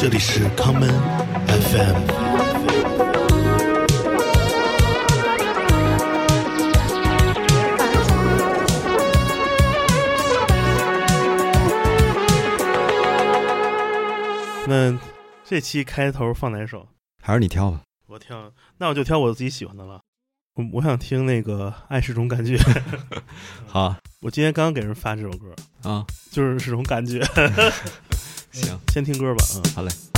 这里是康门 FM。那这期开头放哪首？还是你挑吧。我挑，那我就挑我自己喜欢的了。我我想听那个《爱是种感觉》。好，我今天刚刚给人发这首歌啊，就是是种感觉。行，先听歌吧。嗯，好嘞。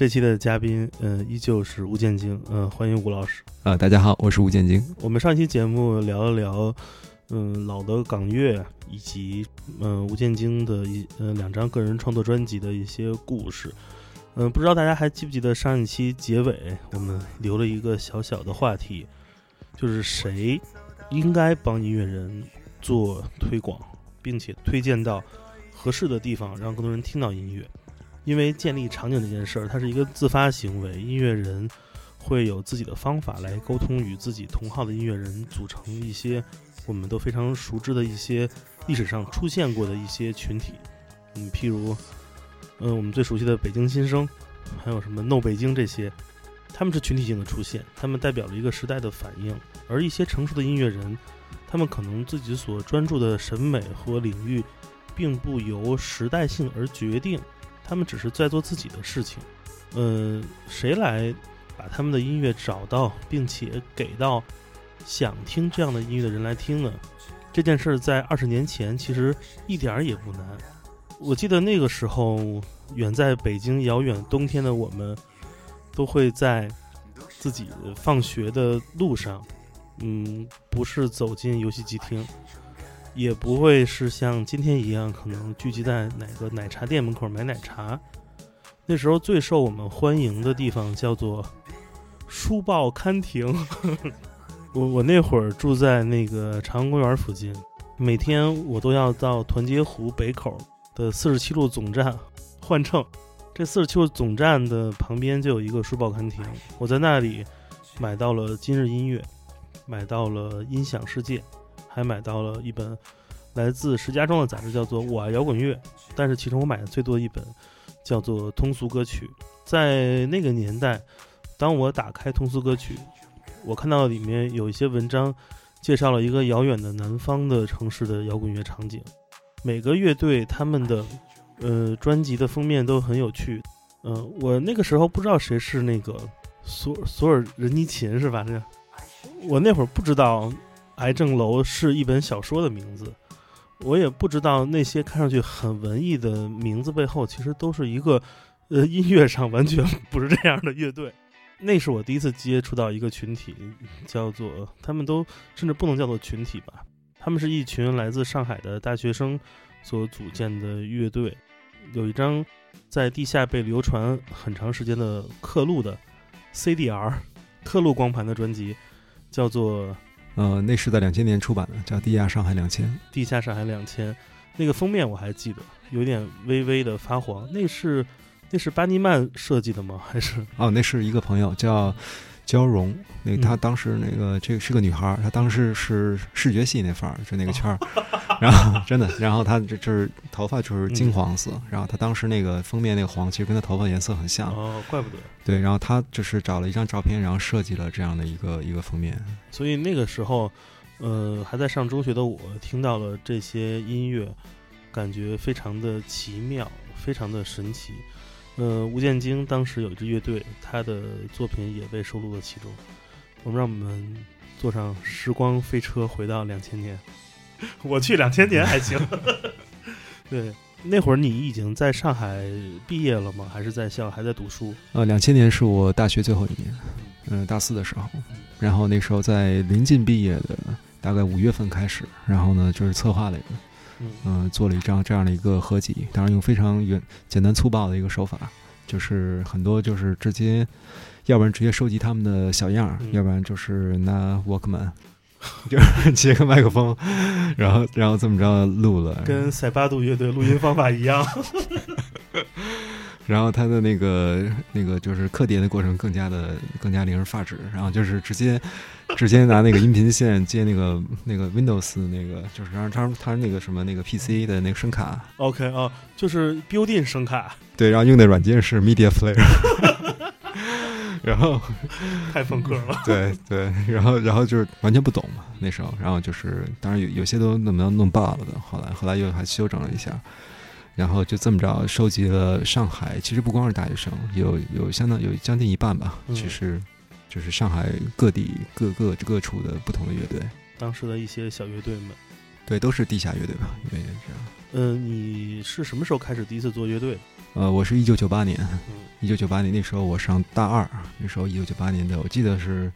这期的嘉宾，嗯，依旧是吴建京，嗯，欢迎吴老师。啊，大家好，我是吴建京。我们上期节目聊了聊，嗯，老的港乐以及嗯吴建京的一呃两张个人创作专辑的一些故事。嗯，不知道大家还记不记得上一期结尾我们留了一个小小的话题，就是谁应该帮音乐人做推广，并且推荐到。合适的地方让更多人听到音乐，因为建立场景这件事儿，它是一个自发行为。音乐人会有自己的方法来沟通，与自己同号的音乐人组成一些我们都非常熟知的一些历史上出现过的一些群体。嗯，譬如，嗯，我们最熟悉的北京新生，还有什么 No 北京这些，他们是群体性的出现，他们代表了一个时代的反应。而一些成熟的音乐人，他们可能自己所专注的审美和领域。并不由时代性而决定，他们只是在做自己的事情。嗯，谁来把他们的音乐找到，并且给到想听这样的音乐的人来听呢？这件事儿在二十年前其实一点儿也不难。我记得那个时候，远在北京遥远冬天的我们，都会在自己放学的路上，嗯，不是走进游戏机厅。也不会是像今天一样，可能聚集在哪个奶茶店门口买奶茶。那时候最受我们欢迎的地方叫做书报刊亭。我我那会儿住在那个长安公园附近，每天我都要到团结湖北口的四十七路总站换乘。这四十七路总站的旁边就有一个书报刊亭，我在那里买到了今日音乐，买到了音响世界。还买到了一本来自石家庄的杂志，叫做《我爱摇滚乐》。但是其中我买的最多的一本叫做《通俗歌曲》。在那个年代，当我打开通俗歌曲，我看到里面有一些文章介绍了一个遥远的南方的城市的摇滚乐场景。每个乐队他们的呃专辑的封面都很有趣。嗯，我那个时候不知道谁是那个索索尔仁尼琴是吧？这我那会儿不知道。癌症楼是一本小说的名字。我也不知道那些看上去很文艺的名字背后，其实都是一个，呃，音乐上完全不是这样的乐队。那是我第一次接触到一个群体，叫做他们都甚至不能叫做群体吧，他们是一群来自上海的大学生所组建的乐队。有一张在地下被流传很长时间的刻录的 CDR 刻录光盘的专辑，叫做。呃，那是在两千年出版的，叫《地下上海两千》。地下上海两千，那个封面我还记得，有点微微的发黄。那是那是巴尼曼设计的吗？还是？哦，那是一个朋友叫。焦蓉，那她当时那个这个是个女孩，她当时是视觉系那范儿，就那个圈儿，然后真的，然后她这就是头发就是金黄色，然后她当时那个封面那个黄，其实跟她头发颜色很像哦，怪不得。对，然后她就是找了一张照片，然后设计了这样的一个一个封面。所以那个时候，呃，还在上中学的我听到了这些音乐，感觉非常的奇妙，非常的神奇。呃，吴建京当时有一支乐队，他的作品也被收录了其中。我们让我们坐上时光飞车，回到两千年。我去两千年还行。对，那会儿你已经在上海毕业了吗？还是在校还在读书？呃，两千年是我大学最后一年，嗯，大四的时候。然后那时候在临近毕业的大概五月份开始，然后呢就是策划了一个。嗯，做了一张这样的一个合集，当然用非常原简单粗暴的一个手法，就是很多就是直接，要不然直接收集他们的小样，要不然就是拿 Walkman，就是 接个麦克风，然后然后这么着录了，跟塞巴杜乐队录音方法一样。然后他的那个那个就是刻碟的过程更加的更加令人发指，然后就是直接直接拿那个音频线接那个那个 Windows 那个就是让他他那个什么那个 PC 的那个声卡，OK 啊，就是 built-in 声卡，对，然后用的软件是 Media Player，然后太朋克了，对对，然后然后就是完全不懂嘛那时候，然后就是当然有有些都弄么样弄爆了的，后来后来又还修整了一下。然后就这么着收集了上海，其实不光是大学生，有有相当有将近一半吧，其实就是上海各地各个各处的不同的乐队，当时的一些小乐队们，对，都是地下乐队吧，因为这样。嗯，你是什么时候开始第一次做乐队？呃，我是一九九八年，一九九八年那时候我上大二，那时候一九九八年的，我记得是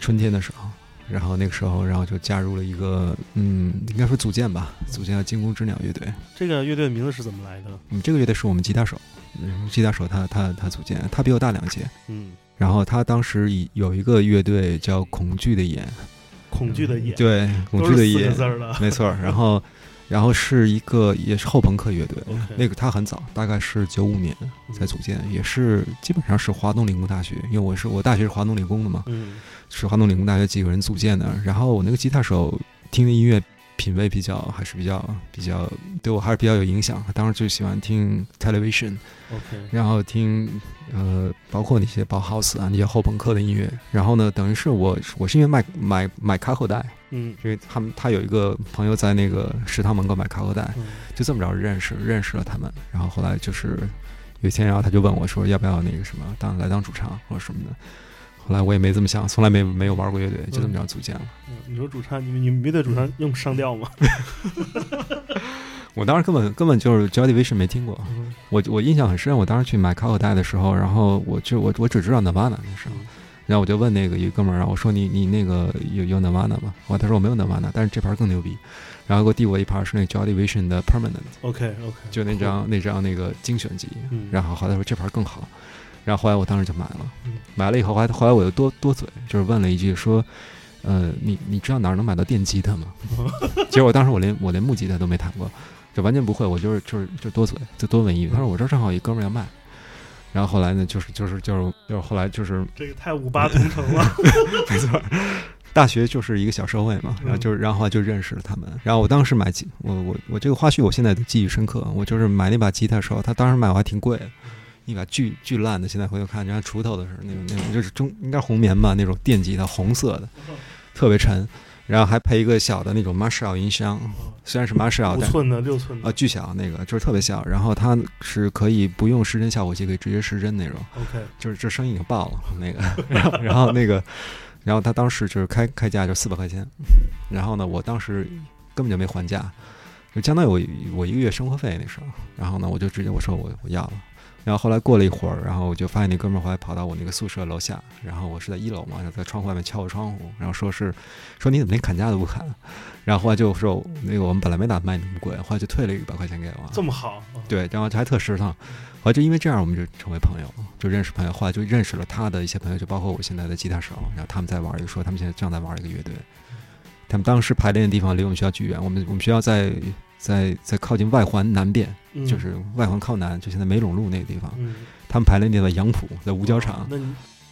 春天的时候。然后那个时候，然后就加入了一个，嗯，应该说组建吧，组建了惊弓之鸟乐队。这个乐队的名字是怎么来的？嗯，这个乐队是我们吉他手，嗯，吉他手他他他组建，他比我大两届，嗯。然后他当时以有一个乐队叫恐惧的眼，恐惧的眼，对，恐惧的眼，没错。然后。然后是一个也是后朋克乐队，那个他很早，大概是九五年才组建，也是基本上是华东理工大学，因为我是我大学是华东理工的嘛，是华东理工大学几个人组建的。然后我那个吉他手听的音乐。品味比较还是比较比较对我还是比较有影响。当时就喜欢听 Television，OK，然后听呃包括那些 Bauhaus 啊那些后朋克的音乐。然后呢，等于是我我是因为买买买卡口袋，嗯，因为他们他有一个朋友在那个食堂门口买卡口袋，就这么着认识认识了他们。然后后来就是有一天，然后他就问我说要不要那个什么当来当主唱或者什么的。后来我也没这么想，从来没没有玩过乐队，就这么着组建了。嗯，你说主唱，你们你们乐队主唱用上吊吗？我当时根本根本就是 Joy Division 没听过。我我印象很深，我当时去买卡口袋的时候，然后我就我我只知道 Nirvana 那时候，然后我就问那个一哥们儿，然后我说你你那个有有 Nirvana 吗？后来他说我没有 Nirvana，但是这盘更牛逼。然后给我递我一盘是那 Joy Division 的 Permanent。OK OK，就那张那张那个精选集。然后后来说这盘更好。然后后来我当时就买了，买了以后，后来后来我又多多嘴，就是问了一句说，呃，你你知道哪儿能买到电吉他吗？结果当时我连我连木吉他都没弹过，就完全不会，我就是就是就多嘴，就多问一句。他说我这正好一哥们儿要卖，然后后来呢，就是就是就是就是后来就是这个太五八同城了，没错，大学就是一个小社会嘛，然后就是然后就认识了他们。然后我当时买吉，我我我这个花絮我现在都记忆深刻，我就是买那把吉他的时候，他当时买我还挺贵。一把巨巨烂的，现在回头看，就像锄头的似的那种，那种就是中应该红棉吧，那种电吉他，红色的，特别沉，然后还配一个小的那种 Marshall 音箱，虽然是 Marshall，五寸的、六寸的，啊，巨小那个，就是特别小，然后它是可以不用失真效果器，可以直接失真那种，OK，就是这声音已经爆了那个，然 后然后那个，然后他当时就是开开价就四百块钱。然后呢，我当时根本就没还价，就相当于我我一个月生活费那时候。然后呢，我就直接我说我我要了。然后后来过了一会儿，然后我就发现那哥们儿后来跑到我那个宿舍楼下，然后我是在一楼嘛，然后在窗户外面敲我窗户，然后说是说你怎么连砍价都不砍？然后后来就说那个我们本来没打算卖那么贵，后来就退了一百块钱给我。这么好？对，然后还特实诚。后来就因为这样，我们就成为朋友，就认识朋友。后来就认识了他的一些朋友，就包括我现在的吉他手。然后他们在玩，一个说他们现在正在玩一个乐队。他们当时排练的地方离我们学校巨远，我们我们学校在在在靠近外环南边，就是外环靠南，就现在梅陇路那个地方。他们排练地方杨浦，在五角场。那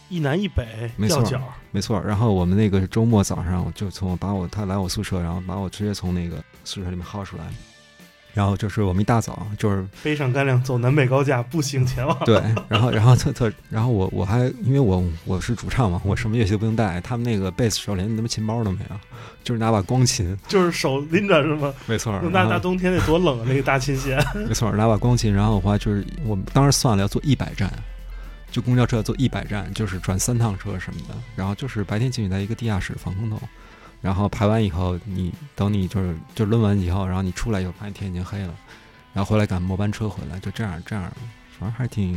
一南一北，没错，没错。然后我们那个周末早上我就从把我他来我宿舍，然后把我直接从那个宿舍里面薅出来。然后就是我们一大早就是背上干粮走南北高架步行前往。对，然后然后特特，然后我我还因为我我是主唱嘛，我什么乐器都不用带，他们那个贝斯手连他妈琴包都没有，就是拿把光琴，就是手拎着是吗？没错。那大冬天得多冷啊，那个大琴弦。没错，拿把光琴，然后的话就是我们当时算了要坐一百站，就公交车要坐一百站，就是转三趟车什么的，然后就是白天进去在一个地下室防空洞。然后排完以后，你等你就是就抡完以后，然后你出来以后，发现天已经黑了，然后回来赶末班车回来，就这样这样，反正还挺，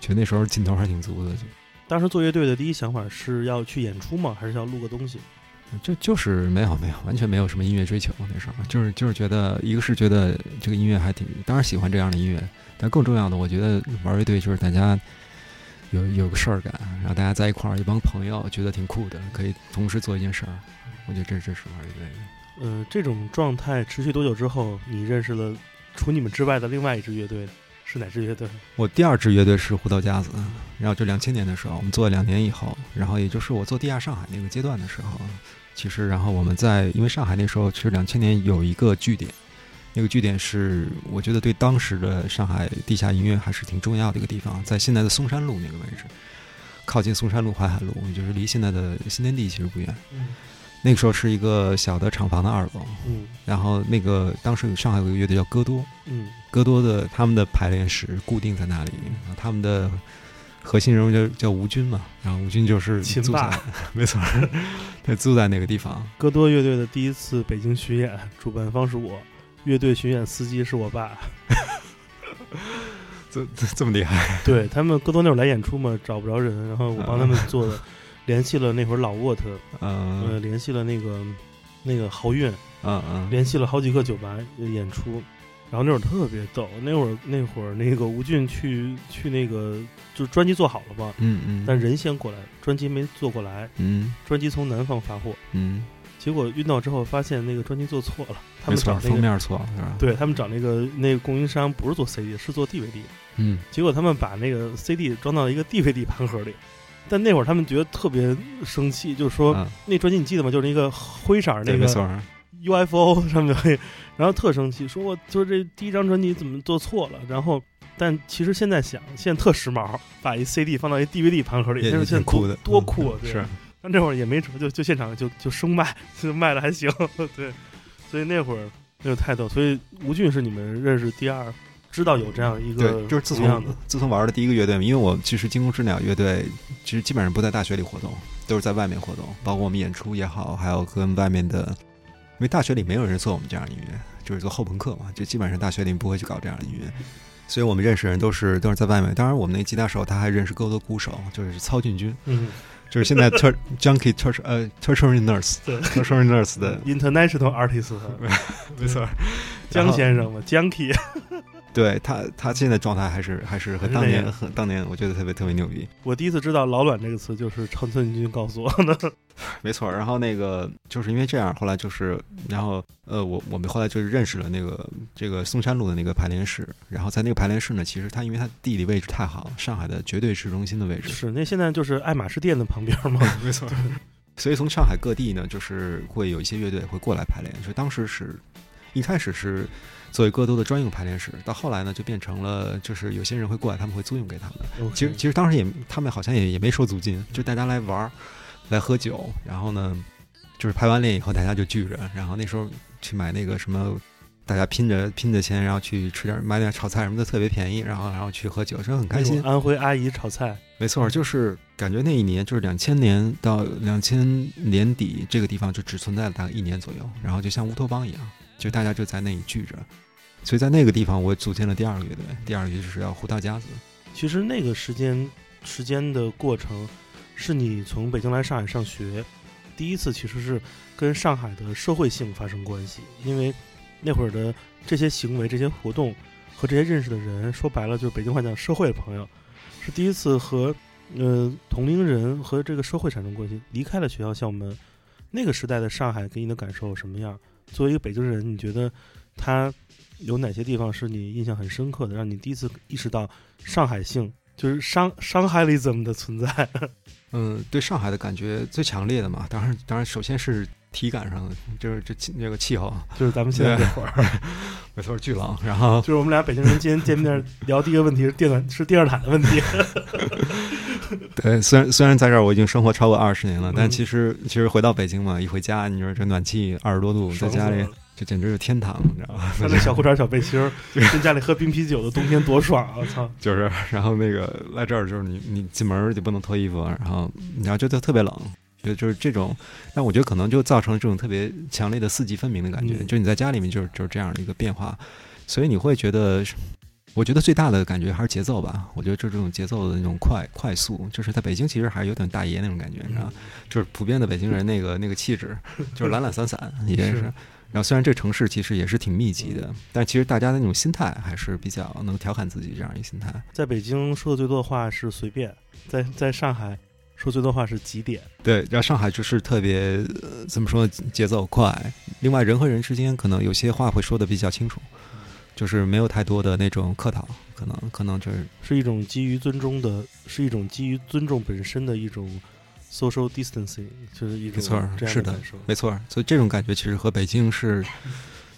觉得那时候劲头还挺足的。就当时做乐队的第一想法是要去演出吗？还是要录个东西？就就是没有没有，完全没有什么音乐追求。那时候就是就是觉得，一个是觉得这个音乐还挺，当然喜欢这样的音乐，但更重要的，我觉得玩乐队就是大家有有个事儿感，然后大家在一块儿，一帮朋友觉得挺酷的，可以同时做一件事儿。我觉得这这是玩乐队。呃，这种状态持续多久之后，你认识了除你们之外的另外一支乐队，是哪支乐队？我第二支乐队是胡桃夹子，然后就两千年的时候，我们做了两年以后，然后也就是我做地下上海那个阶段的时候，其实然后我们在因为上海那时候其实两千年有一个据点，那个据点是我觉得对当时的上海地下音乐还是挺重要的一个地方，在现在的松山路那个位置，靠近松山路淮海路，就是离现在的新天地其实不远。嗯。那个时候是一个小的厂房的二楼，嗯，然后那个当时有上海有个乐队叫戈多，嗯，戈多的他们的排练室固定在那里，他们的核心人物叫叫吴军嘛，然后吴军就是租在，没错，他住在那个地方。戈多乐队的第一次北京巡演，主办方是我，乐队巡演司机是我爸，这这这么厉害？对他们戈多那会儿来演出嘛，找不着人，然后我帮他们做的。联系了那会儿老沃特，呃，联系了那个那个豪运，嗯嗯，联系了好几个酒吧演出，然后那会儿特别逗，那会儿那会儿那个吴俊去去那个就是专辑做好了吧，嗯嗯，但人先过来，专辑没做过来，嗯，专辑从南方发货，嗯，结果运到之后发现那个专辑做错了，他们找那个封面错了是吧？对他们找那个那个供应商不是做 CD，是做 DVD，嗯，结果他们把那个 CD 装到一个 DVD 盘盒里。但那会儿他们觉得特别生气，就是说那专辑你记得吗？就是那个灰色那个 UFO 上面，然后特生气，说我就是这第一张专辑怎么做错了。然后，但其实现在想，现在特时髦，把一 CD 放到一 DVD 盘盒里，现在酷的，多酷啊！是，但这会儿也没辙，就就现场就就生卖，就卖的还行。对，所以那会儿那个太逗。所以吴俊是你们认识第二。知道有这样一个，对，就是自从自从玩的第一个乐队，因为我其实惊弓之鸟乐队其实基本上不在大学里活动，都是在外面活动，包括我们演出也好，还有跟外面的，因为大学里没有人做我们这样的音乐，就是做后朋克嘛，就基本上大学里不会去搞这样的音乐，所以我们认识人都是都是在外面。当然，我们那吉他手他还认识够多鼓手，就是曹俊军，嗯，就是现在 Tur Junkie Tur 呃 Turtry Nurse，Turtry Nurse 的 International Artist，没错，江先生嘛，Junkie。对他，他现在状态还是还是和当年和当年，我觉得特别特别牛逼。我第一次知道“老卵”这个词，就是长村君告诉我的。没错，然后那个就是因为这样，后来就是，然后呃，我我们后来就是认识了那个这个松山路的那个排练室，然后在那个排练室呢，其实它因为它地理位置太好，上海的绝对市中心的位置。是，那现在就是爱马仕店的旁边吗？没错。所以从上海各地呢，就是会有一些乐队会过来排练。就当时是一开始是。作为戈多的专用排练室，到后来呢，就变成了就是有些人会过来，他们会租用给他们。其实其实当时也他们好像也也没收租金，就大家来玩儿，来喝酒，然后呢，就是排完练以后大家就聚着，然后那时候去买那个什么大家拼着拼着钱，然后去吃点买点炒菜什么的，特别便宜，然后然后去喝酒，真的很开心。安徽阿姨炒菜，没错，就是感觉那一年就是两千年到两千年底，这个地方就只存在了大概一年左右，然后就像乌托邦一样，就大家就在那里聚着。所以在那个地方，我组建了第二个乐队，第二个就是要胡大家子。其实那个时间时间的过程，是你从北京来上海上学，第一次其实是跟上海的社会性发生关系，因为那会儿的这些行为、这些活动和这些认识的人，说白了就是北京话讲社会的朋友，是第一次和呃同龄人和这个社会产生关系。离开了学校校门，那个时代的上海给你的感受什么样？作为一个北京人，你觉得他？有哪些地方是你印象很深刻的，让你第一次意识到上海性就是上上海里怎么的存在？嗯，对上海的感觉最强烈的嘛，当然，当然，首先是体感上的，就是这这个气候，就是咱们现在这会儿，没错，巨冷。然后 就是我们俩北京人今天见面聊第一个问题是电暖是电热毯的问题。对，虽然虽然在这儿我已经生活超过二十年了，但其实其实回到北京嘛，一回家，你说这暖气二十多度，在家里。这简直是天堂，你知道吗？穿着小裤衩、小背心儿，跟家里喝冰啤酒的冬天多爽啊！我操，就是，然后那个来这儿就是你，你进门就不能脱衣服，然后然后就特特别冷，就就是这种。但我觉得可能就造成了这种特别强烈的四季分明的感觉，就你在家里面就是就是这样的一个变化，所以你会觉得，我觉得最大的感觉还是节奏吧。我觉得就这种节奏的那种快快速，就是在北京其实还是有点大爷那种感觉，你知道就是普遍的北京人那个那个气质，就是懒懒散散 也是。然后虽然这城市其实也是挺密集的，但其实大家的那种心态还是比较能调侃自己这样一个心态。在北京说的最多的话是随便，在在上海说最多话是几点。对，然后上海就是特别怎么说节奏快，另外人和人之间可能有些话会说的比较清楚，就是没有太多的那种客套，可能可能就是是一种基于尊重的，是一种基于尊重本身的一种。social distancing 就是一种没错，是的，没错。所以这种感觉其实和北京是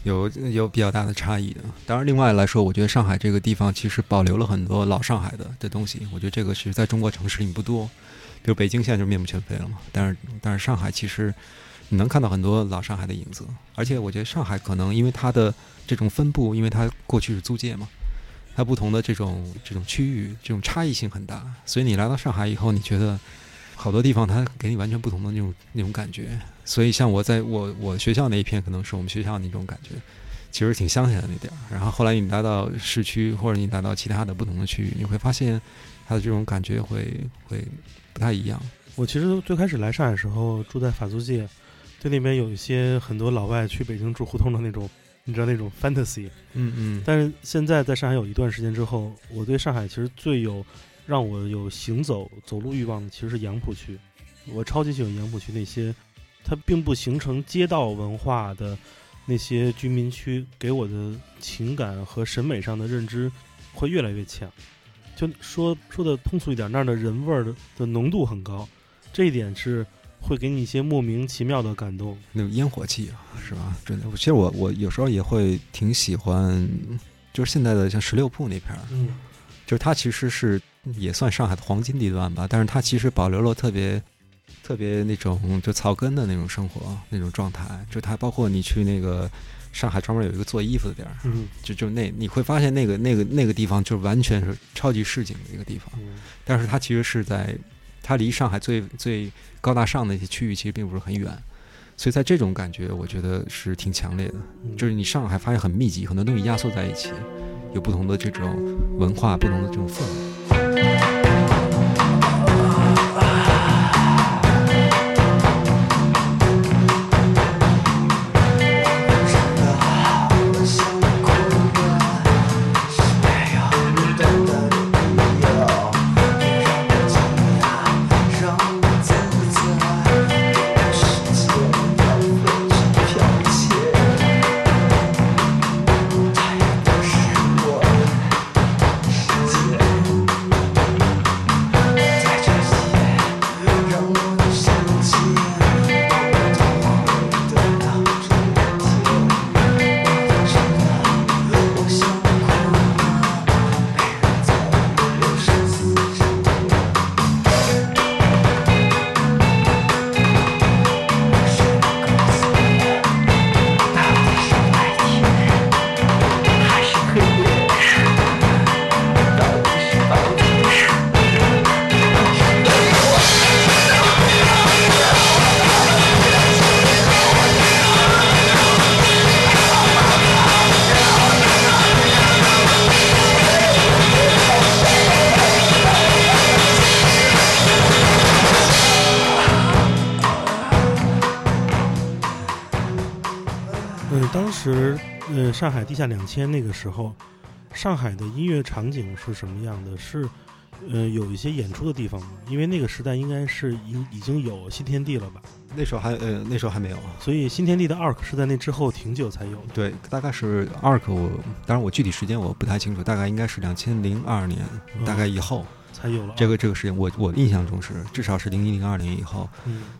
有有比较大的差异的。当然，另外来说，我觉得上海这个地方其实保留了很多老上海的的东西。我觉得这个是在中国城市里不多，比如北京现在就面目全非了嘛。但是，但是上海其实你能看到很多老上海的影子。而且，我觉得上海可能因为它的这种分布，因为它过去是租界嘛，它不同的这种这种区域，这种差异性很大。所以你来到上海以后，你觉得？好多地方，它给你完全不同的那种那种感觉。所以，像我在我我学校那一片，可能是我们学校那种感觉，其实挺乡下的那点儿。然后后来你来到市区，或者你来到其他的不同的区域，你会发现它的这种感觉会会太一样。我其实最开始来上海时候住在法租界，对那边有一些很多老外去北京住胡同的那种，你知道那种 fantasy。嗯嗯。但是现在在上海有一段时间之后，我对上海其实最有。让我有行走走路欲望的其实是杨浦区，我超级喜欢杨浦区那些，它并不形成街道文化的那些居民区，给我的情感和审美上的认知会越来越强。就说说的通俗一点，那儿的人味儿的的浓度很高，这一点是会给你一些莫名其妙的感动。那种烟火气啊，是吧？真的，其实我我有时候也会挺喜欢，就是现在的像十六铺那片儿，嗯，就是它其实是。也算上海的黄金地段吧，但是它其实保留了特别特别那种就草根的那种生活那种状态，就它包括你去那个上海专门有一个做衣服的地儿，嗯，就就那你会发现那个那个那个地方就完全是超级市井的一个地方，但是它其实是在它离上海最最高大上的一些区域其实并不是很远，所以在这种感觉我觉得是挺强烈的，就是你上海发现很密集，很多东西压缩在一起，有不同的这种文化，不同的这种氛围。呃，上海地下两千那个时候，上海的音乐场景是什么样的？是，呃，有一些演出的地方吗？因为那个时代应该是已已经有新天地了吧？那时候还，呃，那时候还没有。所以新天地的 ARK 是在那之后挺久才有的。对，大概是 ARK，我当然我具体时间我不太清楚，大概应该是两千零二年，大概以后。才有了这个这个事情，我我印象中是至少是零一零二年以后，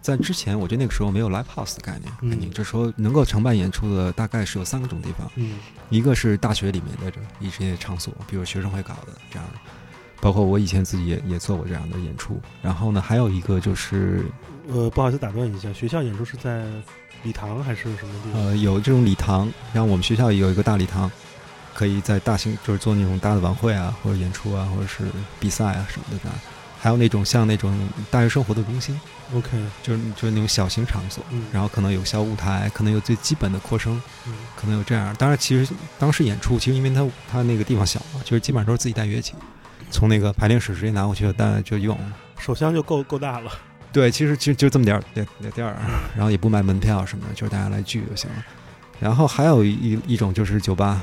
在之前，我觉得那个时候没有 live house 的概念。嗯，这时候能够承办演出的大概是有三个种地方，嗯，一个是大学里面的这一些场所，比如学生会搞的这样，包括我以前自己也也做过这样的演出。然后呢，还有一个就是，呃，不好意思打断一下，学校演出是在礼堂还是什么地方？呃，有这种礼堂，像我们学校有一个大礼堂。可以在大型就是做那种大的晚会啊，或者演出啊，或者是比赛啊什么的。还有那种像那种大学生活的中心，OK，就是就是那种小型场所，然后可能有小舞台，可能有最基本的扩声，可能有这样。当然，其实当时演出，其实因为它它那个地方小嘛，就是基本上都是自己带乐器，从那个排练室直接拿过去带就用，手箱就够够大了。对，其实就就这么点儿点点儿，然后也不卖门票什么的，就是大家来聚就行了。然后还有一一种就是酒吧。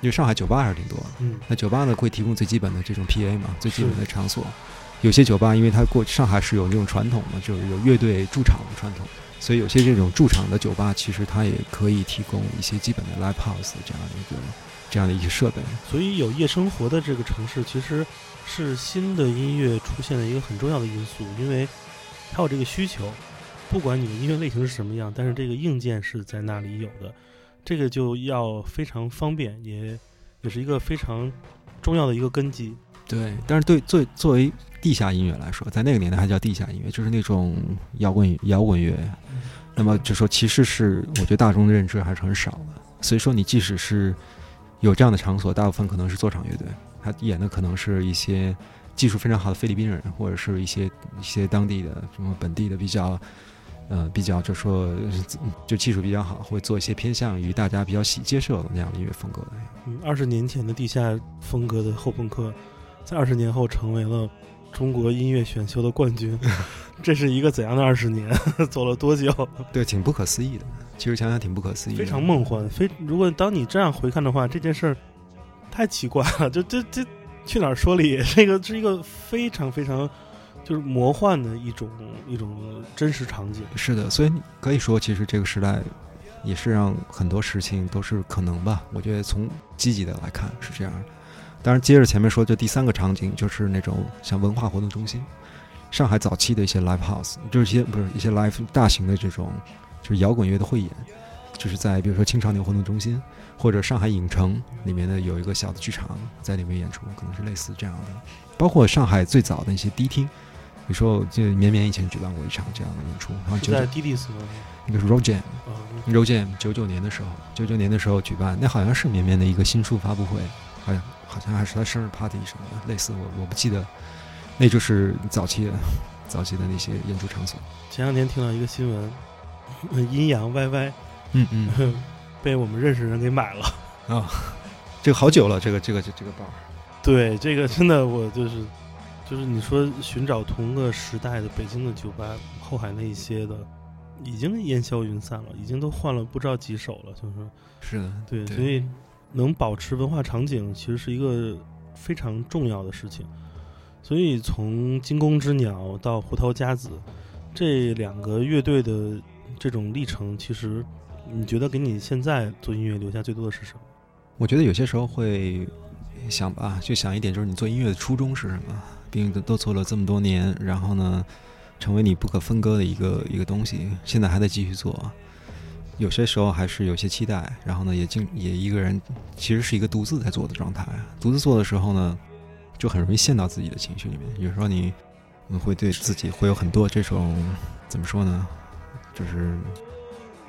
因为上海酒吧还是挺多的，嗯，那酒吧呢会提供最基本的这种 PA 嘛，最基本的场所。有些酒吧，因为它过上海是有那种传统嘛，就是有乐队驻场的传统，所以有些这种驻场的酒吧，其实它也可以提供一些基本的 live house 这样的一个这样的一些设备。所以有夜生活的这个城市，其实是新的音乐出现的一个很重要的因素，因为它有这个需求，不管你的音乐类型是什么样，但是这个硬件是在那里有的。这个就要非常方便，也也是一个非常重要的一个根基。对，但是对作作为地下音乐来说，在那个年代还叫地下音乐，就是那种摇滚摇滚乐。那么就说，其实是我觉得大众的认知还是很少的。所以说，你即使是有这样的场所，大部分可能是做场乐队，他演的可能是一些技术非常好的菲律宾人，或者是一些一些当地的什么本地的比较。呃，比较就说就技术比较好，会做一些偏向于大家比较喜接受的那样的音乐风格的。嗯，二十年前的地下风格的后朋克，在二十年后成为了中国音乐选秀的冠军，这是一个怎样的二十年？走了多久？对，挺不可思议的。其实想想挺不可思议，非常梦幻。非如果当你这样回看的话，这件事儿太奇怪了。就这这去哪儿说理？这个是一个非常非常。就是魔幻的一种一种真实场景。是的，所以可以说，其实这个时代也是让很多事情都是可能吧。我觉得从积极的来看是这样。当然，接着前面说，就第三个场景就是那种像文化活动中心，上海早期的一些 live house，就是一些不是一些 live 大型的这种就是摇滚乐的汇演，就是在比如说青少年活动中心或者上海影城里面的有一个小的剧场在里面演出，可能是类似这样的。包括上海最早的一些迪厅。你说，就绵绵以前举办过一场这样的演出，然后就在 D D S 吗？那个是 Road Jam，Road Jam 九九年的时候，九九年的时候举办，那好像是绵绵的一个新书发布会，好像好像还是他生日 party 什么的，类似我我不记得，那就是早期的早期的那些演出场所。前两天听到一个新闻，阴阳 Y Y，嗯嗯，被我们认识人给买了啊，这个好久了，这个这个这这个包，对，这个真的我就是。就是你说寻找同个时代的北京的酒吧，后海那一些的，已经烟消云散了，已经都换了不知道几首了。就是是的，对，所以能保持文化场景，其实是一个非常重要的事情。所以从惊弓之鸟到胡桃夹子这两个乐队的这种历程，其实你觉得给你现在做音乐留下最多的是什么？我觉得有些时候会想吧，就想一点，就是你做音乐的初衷是什么。并都都做了这么多年，然后呢，成为你不可分割的一个一个东西，现在还在继续做。有些时候还是有些期待，然后呢，也经也一个人，其实是一个独自在做的状态。独自做的时候呢，就很容易陷到自己的情绪里面。有时候你会对自己会有很多这种怎么说呢，就是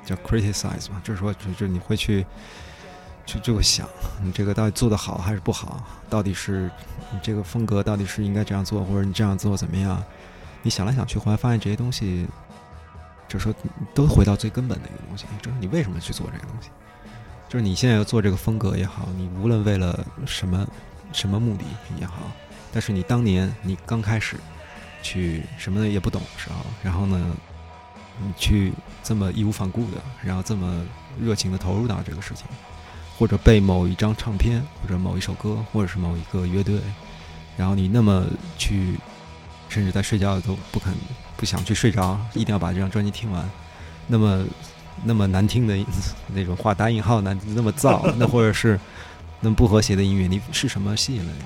叫 criticize 嘛，就是说，就就你会去。就就会想，你这个到底做的好还是不好？到底是你这个风格到底是应该这样做，或者你这样做怎么样？你想来想去，后来发现这些东西，就是说都回到最根本的一个东西，就是你为什么去做这个东西？就是你现在要做这个风格也好，你无论为了什么什么目的也好，但是你当年你刚开始去什么也不懂的时候，然后呢，你去这么义无反顾的，然后这么热情的投入到这个事情，或者被某一张唱片，或者某一首歌，或者是某一个乐队，然后你那么去，甚至在睡觉都不肯不想去睡着，一定要把这张专辑听完，那么那么难听的那种话打引号难那么燥，那或者是那么不和谐的音乐，你是什么吸引了你？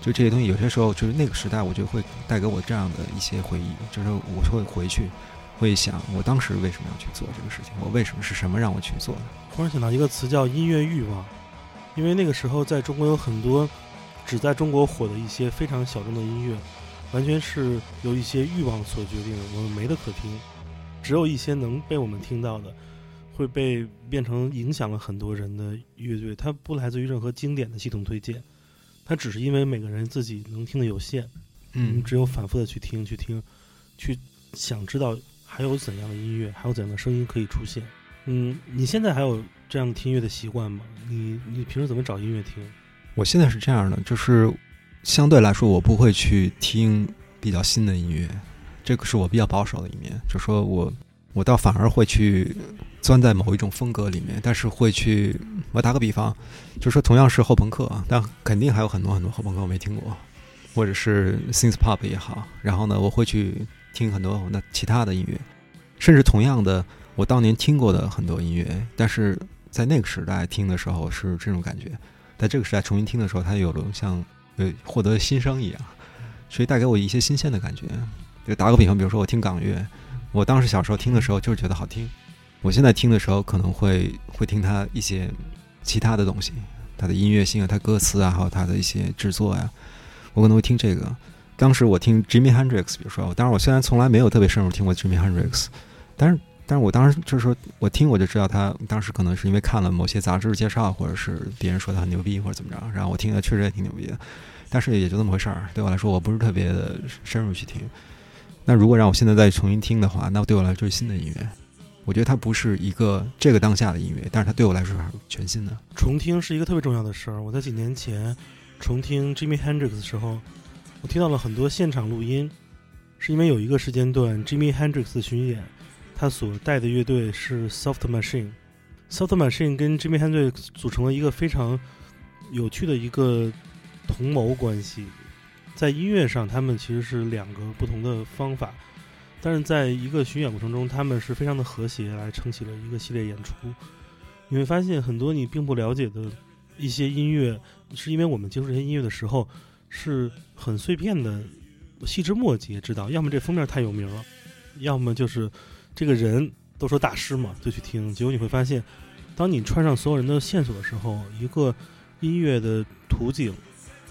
就这些东西，有些时候就是那个时代，我觉得会带给我这样的一些回忆，就是我会回去。会想，我当时为什么要去做这个事情？我为什么是什么让我去做的？突然想到一个词叫音乐欲望，因为那个时候在中国有很多只在中国火的一些非常小众的音乐，完全是由一些欲望所决定的。我们没得可听，只有一些能被我们听到的，会被变成影响了很多人的乐队。它不来自于任何经典的系统推荐，它只是因为每个人自己能听的有限，嗯，只有反复的去听、去听、去想知道。还有怎样的音乐，还有怎样的声音可以出现？嗯，你现在还有这样听音乐的习惯吗？你你平时怎么找音乐听？我现在是这样的，就是相对来说，我不会去听比较新的音乐，这个是我比较保守的一面。就说我我倒反而会去钻在某一种风格里面，但是会去我打个比方，就说同样是后朋克啊，但肯定还有很多很多后朋克我没听过，或者是 synth pop 也好，然后呢，我会去。听很多那其他的音乐，甚至同样的，我当年听过的很多音乐，但是在那个时代听的时候是这种感觉，在这个时代重新听的时候，它有了像呃获得新生一样，所以带给我一些新鲜的感觉。就打个比方，比如说我听港乐，我当时小时候听的时候就是觉得好听，我现在听的时候可能会会听它一些其他的东西，它的音乐性啊，它歌词啊，还有它的一些制作呀，我可能会听这个。当时我听 Jimmy Hendrix，比如说，当然我虽然从来没有特别深入听过 Jimmy Hendrix，但是，但是我当时就是说我听我就知道他当时可能是因为看了某些杂志介绍，或者是别人说他很牛逼或者怎么着，然后我听的确实也挺牛逼的，但是也就那么回事儿。对我来说，我不是特别的深入去听。那如果让我现在再重新听的话，那对我来说就是新的音乐。我觉得它不是一个这个当下的音乐，但是它对我来说是全新的。重听是一个特别重要的事儿。我在几年前重听 Jimmy Hendrix 的时候。我听到了很多现场录音，是因为有一个时间段，Jimmy Hendrix 的巡演，他所带的乐队是 Soft Machine。Soft Machine 跟 Jimmy Hendrix 组成了一个非常有趣的一个同谋关系。在音乐上，他们其实是两个不同的方法，但是在一个巡演过程中，他们是非常的和谐，来撑起了一个系列演出。你会发现很多你并不了解的一些音乐，是因为我们接触这些音乐的时候。是很碎片的，细枝末节知道，要么这封面太有名了，要么就是这个人都说大师嘛，就去听。结果你会发现，当你穿上所有人的线索的时候，一个音乐的图景，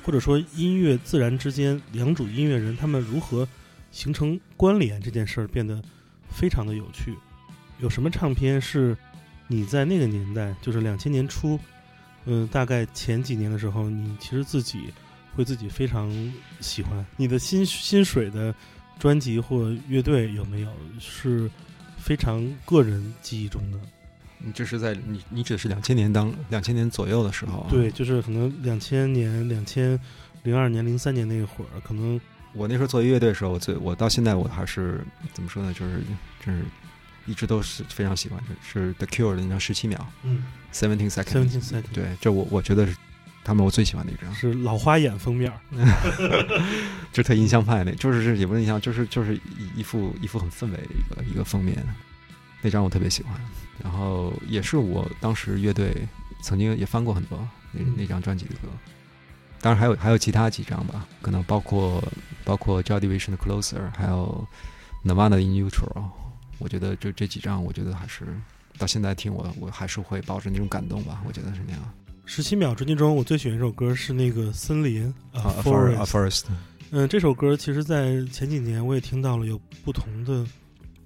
或者说音乐自然之间两组音乐人他们如何形成关联这件事儿变得非常的有趣。有什么唱片是你在那个年代，就是两千年初，嗯，大概前几年的时候，你其实自己。会自己非常喜欢你的心心水的专辑或乐队有没有是非常个人记忆中的？你这是在你你指的是两千年当两千年左右的时候？对，就是可能两千年、两千零二年、零三年那会儿，可能我那时候做乐队的时候，我最我到现在我还是怎么说呢？就是就是一直都是非常喜欢，是 The Cure 的那张十七秒，嗯，Seventeen Seconds，Seventeen Seconds，对，这我我觉得是。他们我最喜欢的一张是老花眼封面，就特印象派那，就是也不是印象，就是就是一一副一副很氛围的一个一个封面，那张我特别喜欢。然后也是我当时乐队曾经也翻过很多那那张专辑的歌，当然还有还有其他几张吧，可能包括包括 Joy Division 的 Closer，还有 Nirvana In Utero。我觉得就这几张，我觉得还是到现在听我我还是会抱着那种感动吧，我觉得是那样。十七秒专辑中，我最喜欢一首歌是那个《森林》啊，Forest。嗯，这首歌其实，在前几年我也听到了，有不同的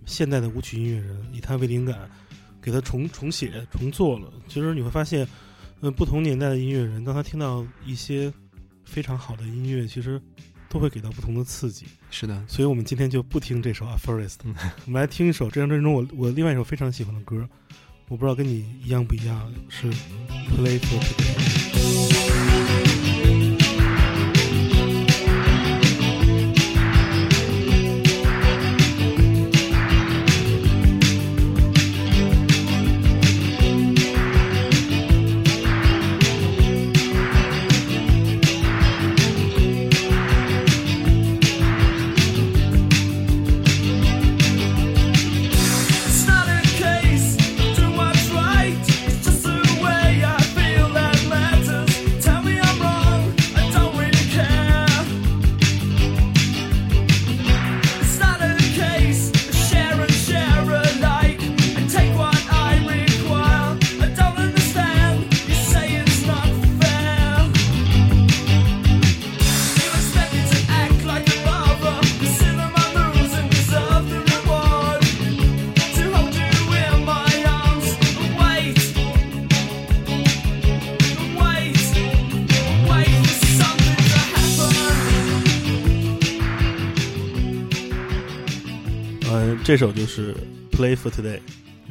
现代的舞曲音乐人以它为灵感，给它重重写、重做了。其实你会发现，嗯，不同年代的音乐人，当他听到一些非常好的音乐，其实都会给到不同的刺激。是的，所以我们今天就不听这首《Forest》，我们来听一首这张专辑中我我另外一首非常喜欢的歌。我不知道跟你一样不一样，是 Play for Today。这首就是《Play for Today》，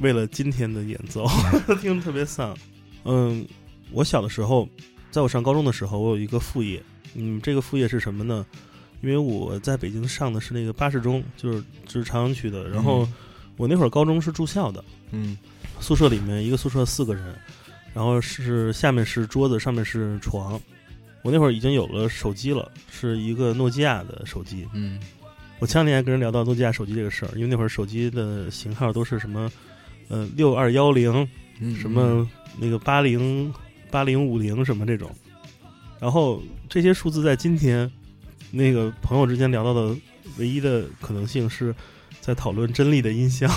为了今天的演奏，听着特别丧。嗯，我小的时候，在我上高中的时候，我有一个副业。嗯，这个副业是什么呢？因为我在北京上的是那个八十中，就是就是朝阳区的。然后我那会儿高中是住校的，嗯，宿舍里面一个宿舍四个人，然后是下面是桌子，上面是床。我那会儿已经有了手机了，是一个诺基亚的手机。嗯，我前两天跟人聊到诺基亚手机这个事儿，因为那会儿手机的型号都是什么，呃，六二幺零，什么那个八零八零五零什么这种。然后这些数字在今天，那个朋友之间聊到的唯一的可能性是在讨论真力的音箱。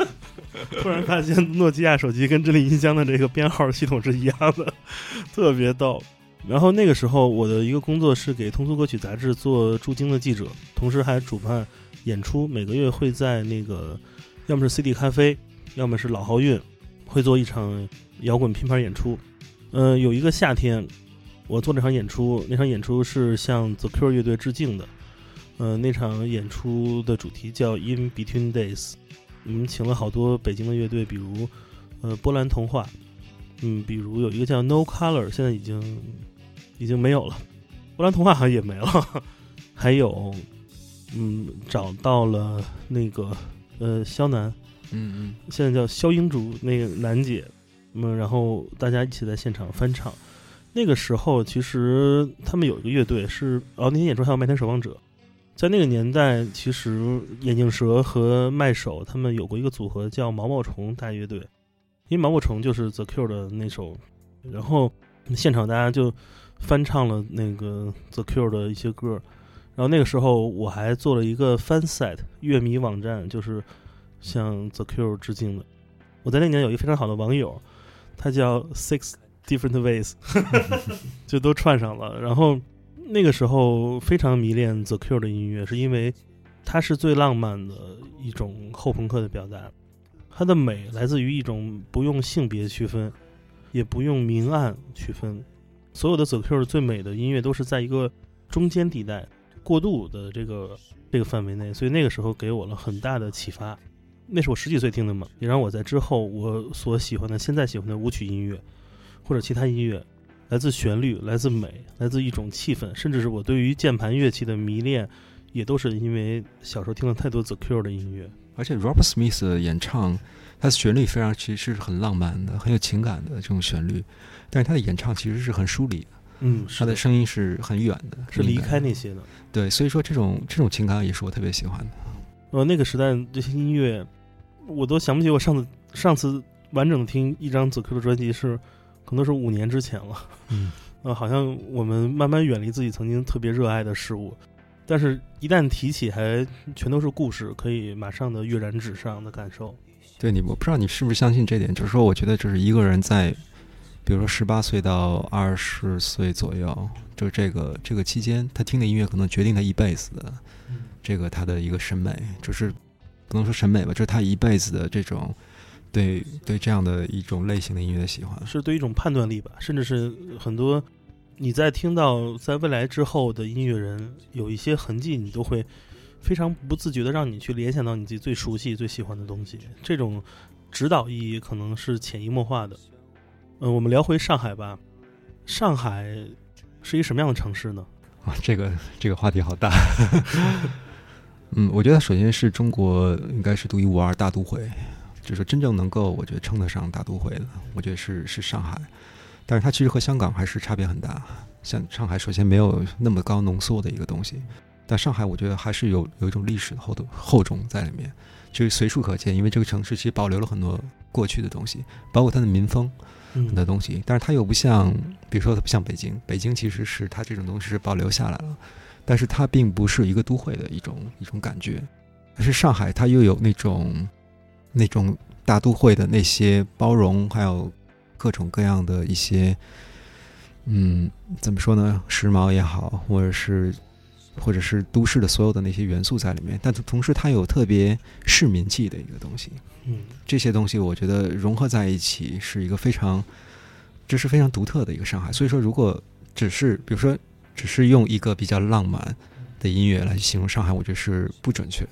突然发现诺基亚手机跟真力音箱的这个编号系统是一样的，特别逗。然后那个时候我的一个工作是给通俗歌曲杂志做驻京的记者，同时还主办演出，每个月会在那个要么是 CD 咖啡，要么是老豪运，会做一场摇滚拼盘演出。嗯，有一个夏天。我做那场演出，那场演出是向 The Cure 乐队致敬的。呃，那场演出的主题叫 In Between Days。我们请了好多北京的乐队，比如呃波兰童话，嗯，比如有一个叫 No Color，现在已经已经没有了。波兰童话好像也没了。还有，嗯，找到了那个呃肖楠，嗯嗯，现在叫肖英竹那个楠姐，嗯，然后大家一起在现场翻唱。那个时候，其实他们有一个乐队是哦，那天演出还有麦田守望者。在那个年代，其实眼镜蛇和麦手他们有过一个组合叫毛毛虫大乐队，因为毛毛虫就是 The Cure 的那首。然后现场大家就翻唱了那个 The Cure 的一些歌。然后那个时候我还做了一个 fan site 乐迷网站，就是向 The Cure 致敬的。我在那年有一个非常好的网友，他叫 Six。Different ways，就都串上了。然后那个时候非常迷恋 The Cure 的音乐，是因为它是最浪漫的一种后朋克的表达。它的美来自于一种不用性别区分，也不用明暗区分。所有的 The Cure 最美的音乐都是在一个中间地带过渡的这个这个范围内，所以那个时候给我了很大的启发。那是我十几岁听的嘛，也让我在之后我所喜欢的现在喜欢的舞曲音乐。或者其他音乐，来自旋律，来自美，来自一种气氛，甚至是我对于键盘乐器的迷恋，也都是因为小时候听了太多 The Cure 的音乐。而且 Robert Smith 的演唱，他的旋律非常其实是很浪漫的，很有情感的这种旋律，但是他的演唱其实是很疏离的，嗯，他的声音是很远的，是离开那些的。对，所以说这种这种情感也是我特别喜欢的。呃，那个时代这些音乐，我都想不起我上次上次完整听一张 The Cure 的专辑是。可能是五年之前了，嗯，呃，好像我们慢慢远离自己曾经特别热爱的事物，但是一旦提起，还全都是故事，可以马上的跃然纸上的感受。对你，我不知道你是不是相信这点，就是说，我觉得就是一个人在，比如说十八岁到二十岁左右，就这个这个期间，他听的音乐可能决定他一辈子的，这个他的一个审美，就是不能说审美吧，就是他一辈子的这种。对对，这样的一种类型的音乐的喜欢，是对一种判断力吧，甚至是很多你在听到在未来之后的音乐人有一些痕迹，你都会非常不自觉的让你去联想到你自己最熟悉、最喜欢的东西。这种指导意义可能是潜移默化的。嗯，我们聊回上海吧。上海是一个什么样的城市呢？啊，这个这个话题好大。嗯，我觉得首先是中国应该是独一无二大都会。就是真正能够，我觉得称得上大都会的，我觉得是是上海，但是它其实和香港还是差别很大。像上海首先没有那么高浓缩的一个东西，但上海我觉得还是有有一种历史的厚度厚重在里面，就是随处可见。因为这个城市其实保留了很多过去的东西，包括它的民风很多东西，但是它又不像，比如说它不像北京，北京其实是它这种东西是保留下来了，但是它并不是一个都会的一种一种感觉。但是上海它又有那种。那种大都会的那些包容，还有各种各样的一些，嗯，怎么说呢？时髦也好，或者是或者是都市的所有的那些元素在里面，但同时它有特别市民气的一个东西。嗯，这些东西我觉得融合在一起是一个非常，这是非常独特的一个上海。所以说，如果只是比如说只是用一个比较浪漫的音乐来形容上海，我觉得是不准确的。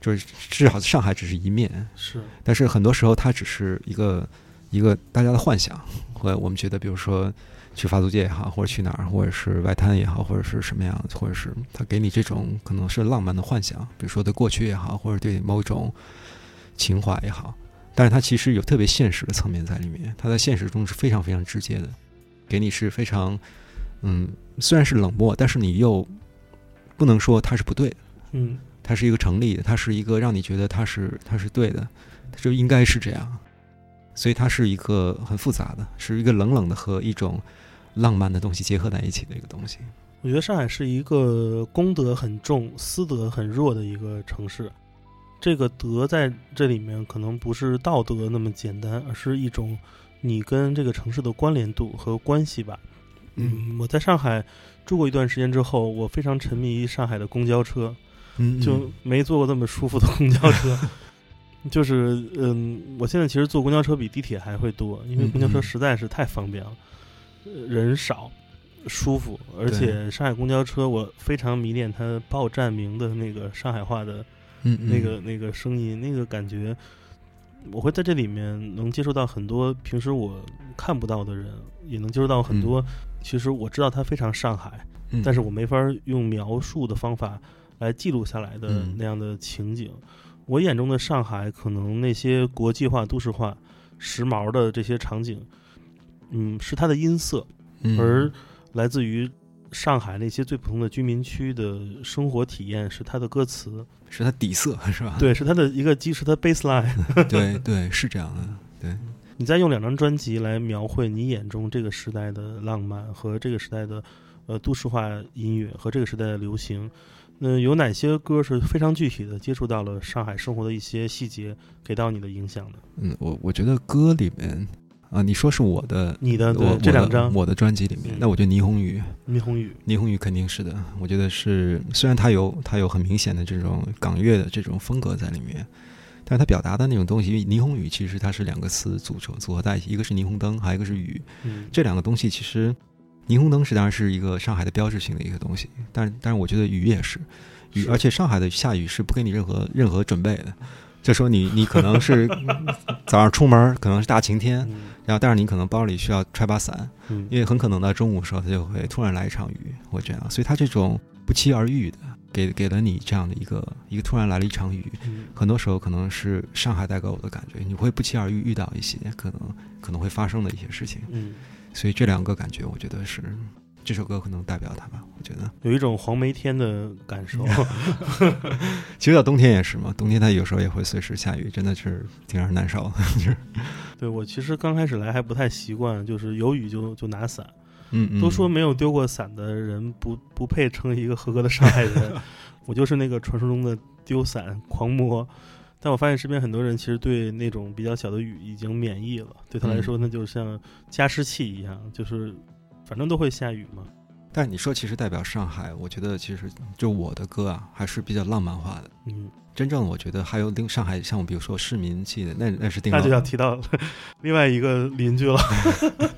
就是至少上海只是一面，是，但是很多时候它只是一个一个大家的幻想，或者我们觉得，比如说去法租界也好，或者去哪儿，或者是外滩也好，或者是什么样，或者是他给你这种可能是浪漫的幻想，比如说对过去也好，或者对某种情怀也好，但是它其实有特别现实的层面在里面，它在现实中是非常非常直接的，给你是非常嗯，虽然是冷漠，但是你又不能说它是不对的，嗯。它是一个成立的，它是一个让你觉得它是它是对的，它就应该是这样，所以它是一个很复杂的，是一个冷冷的和一种浪漫的东西结合在一起的一个东西。我觉得上海是一个公德很重、私德很弱的一个城市，这个德在这里面可能不是道德那么简单，而是一种你跟这个城市的关联度和关系吧。嗯，我在上海住过一段时间之后，我非常沉迷于上海的公交车。就没坐过这么舒服的公交车，就是嗯，我现在其实坐公交车比地铁还会多，因为公交车实在是太方便了，人少，舒服，而且上海公交车我非常迷恋它报站名的那个上海话的，那个那个声音，那个感觉，我会在这里面能接触到很多平时我看不到的人，也能接触到很多，其实我知道它非常上海，但是我没法用描述的方法。来记录下来的那样的情景，我眼中的上海，可能那些国际化、都市化、时髦的这些场景，嗯，是它的音色；而来自于上海那些最普通的居民区的生活体验，是它的歌词，是它底色，是吧？对，是它的一个基石，它 baseline。对对，是这样的。对，你再用两张专辑来描绘你眼中这个时代的浪漫和这个时代的呃都市化音乐和这个时代的流行。那，有哪些歌是非常具体的接触到了上海生活的一些细节，给到你的影响的？嗯，我我觉得歌里面啊，你说是我的，你的我这两张我的专辑里面，那我觉得霓虹雨，霓虹雨，霓虹雨肯定是的。我觉得是，虽然它有它有很明显的这种港乐的这种风格在里面，但是它表达的那种东西，因为霓虹雨其实它是两个词组成组合在一起，一个是霓虹灯，还有一个是雨，这两个东西其实。霓虹灯是当然是一个上海的标志性的一个东西，但但是我觉得雨也是雨，而且上海的下雨是不给你任何任何准备的，就说你你可能是早上出门可能是大晴天，然后但是你可能包里需要揣把伞，因为很可能到中午时候它就会突然来一场雨或这样，所以它这种不期而遇的给给了你这样的一个一个突然来了一场雨，很多时候可能是上海带给我的感觉，你会不期而遇遇到一些可能可能会发生的一些事情。所以这两个感觉，我觉得是这首歌可能代表他吧。我觉得有一种黄梅天的感受。其实到冬天也是嘛，冬天它有时候也会随时下雨，真的是挺让人难受的。对我其实刚开始来还不太习惯，就是有雨就就拿伞。嗯嗯。都说没有丢过伞的人不不配称一个合格的上海人，我就是那个传说中的丢伞狂魔。但我发现身边很多人其实对那种比较小的雨已经免疫了，对他来说那就像加湿器一样，就是反正都会下雨嘛。但你说其实代表上海，我觉得其实就我的歌啊还是比较浪漫化的。嗯，真正我觉得还有另上海像比如说市民系的那那是定那就要提到 另外一个邻居了。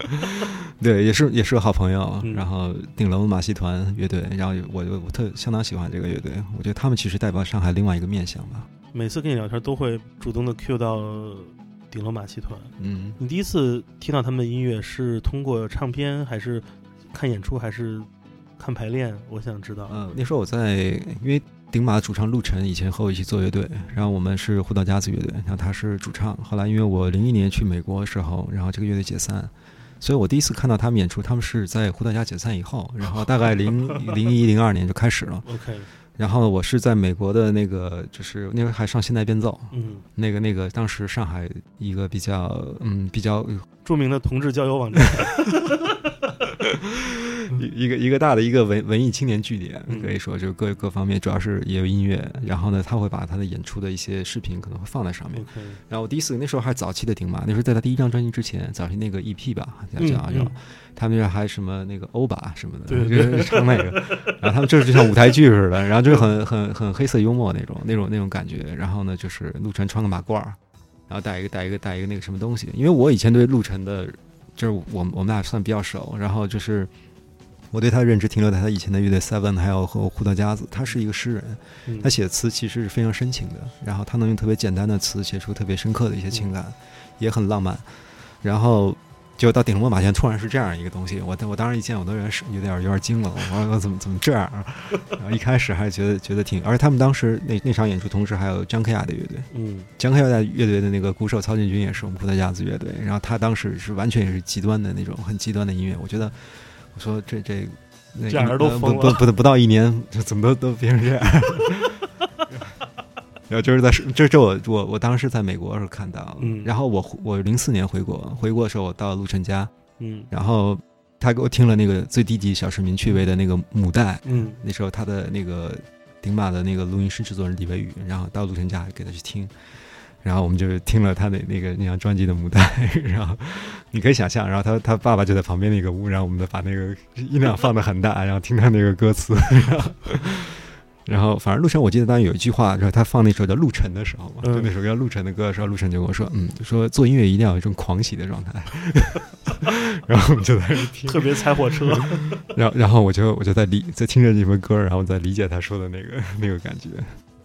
对，也是也是个好朋友。然后顶楼马戏团乐队，然后我就我特相当喜欢这个乐队，我觉得他们其实代表上海另外一个面相吧。每次跟你聊天都会主动的 cue 到顶楼马戏团。嗯，你第一次听到他们的音乐是通过唱片，还是看演出，还是看排练？我想知道。嗯，那时候我在，因为顶马主唱陆晨以前和我一起做乐队，然后我们是胡道家子乐队，然后他是主唱。后来因为我零一年去美国的时候，然后这个乐队解散，所以我第一次看到他们演出，他们是在胡道家解散以后，然后大概零 零一零二年就开始了。OK。然后我是在美国的那个，就是那时候还上现代编造，嗯，那个那个当时上海一个比较嗯比较著名的同志交友网站。一一个一个大的一个文文艺青年据点，可以说就是各各方面，主要是也有音乐。然后呢，他会把他的演出的一些视频可能会放在上面。然后我第一次那时候还早期的顶马，那时候在他第一张专辑之前，早期那个 EP 吧，叫叫叫，他们那还什么那个欧巴什么的，就是唱那个。然后他们就是就像舞台剧似的，然后就是很很很黑色幽默那种那种那种感觉。然后呢，就是陆晨穿个马褂儿，然后带一个带一个带一个那个什么东西。因为我以前对陆晨的，就是我我们俩算比较熟，然后就是。我对他认知停留在他以前的乐队 Seven，还有和胡德加子。他是一个诗人，他写词其实是非常深情的，然后他能用特别简单的词写出特别深刻的一些情感，也很浪漫。然后就到顶龙马前突然是这样一个东西，我我当时一见我都有点有点有点惊了，我说怎么怎么这样？然后一开始还是觉得觉得挺，而且他们当时那那场演出同时还有江克亚的乐队，嗯，江克亚的乐队的那个鼓手曹建军也是我们胡德加子乐队，然后他当时是完全也是极端的那种很极端的音乐，我觉得。我说这这，俩人都疯了，不不不到一年，怎么都都变成这样？然后就是在这这我我我当时在美国的时候看到，嗯，然后我我零四年回国，回国的时候我到陆晨家，嗯，然后他给我听了那个最低级小市民趣味的那个母带，嗯，那时候他的那个顶马的那个录音师制作人李维宇，然后到陆晨家给他去听。然后我们就听了他的那个那张专辑的母带，然后你可以想象，然后他他爸爸就在旁边那个屋，然后我们把那个音量放的很大，然后听他那个歌词，然 后然后反正陆晨我记得当时有一句话，就是他放那首叫《陆晨》的时候嘛，就那首叫《陆晨》的歌的时候，陆晨就跟我说，嗯，说做音乐一定要有一种狂喜的状态，然后我们就在那听，特别踩火车，然后然后我就我就在理在听着这首歌，然后在理解他说的那个那个感觉。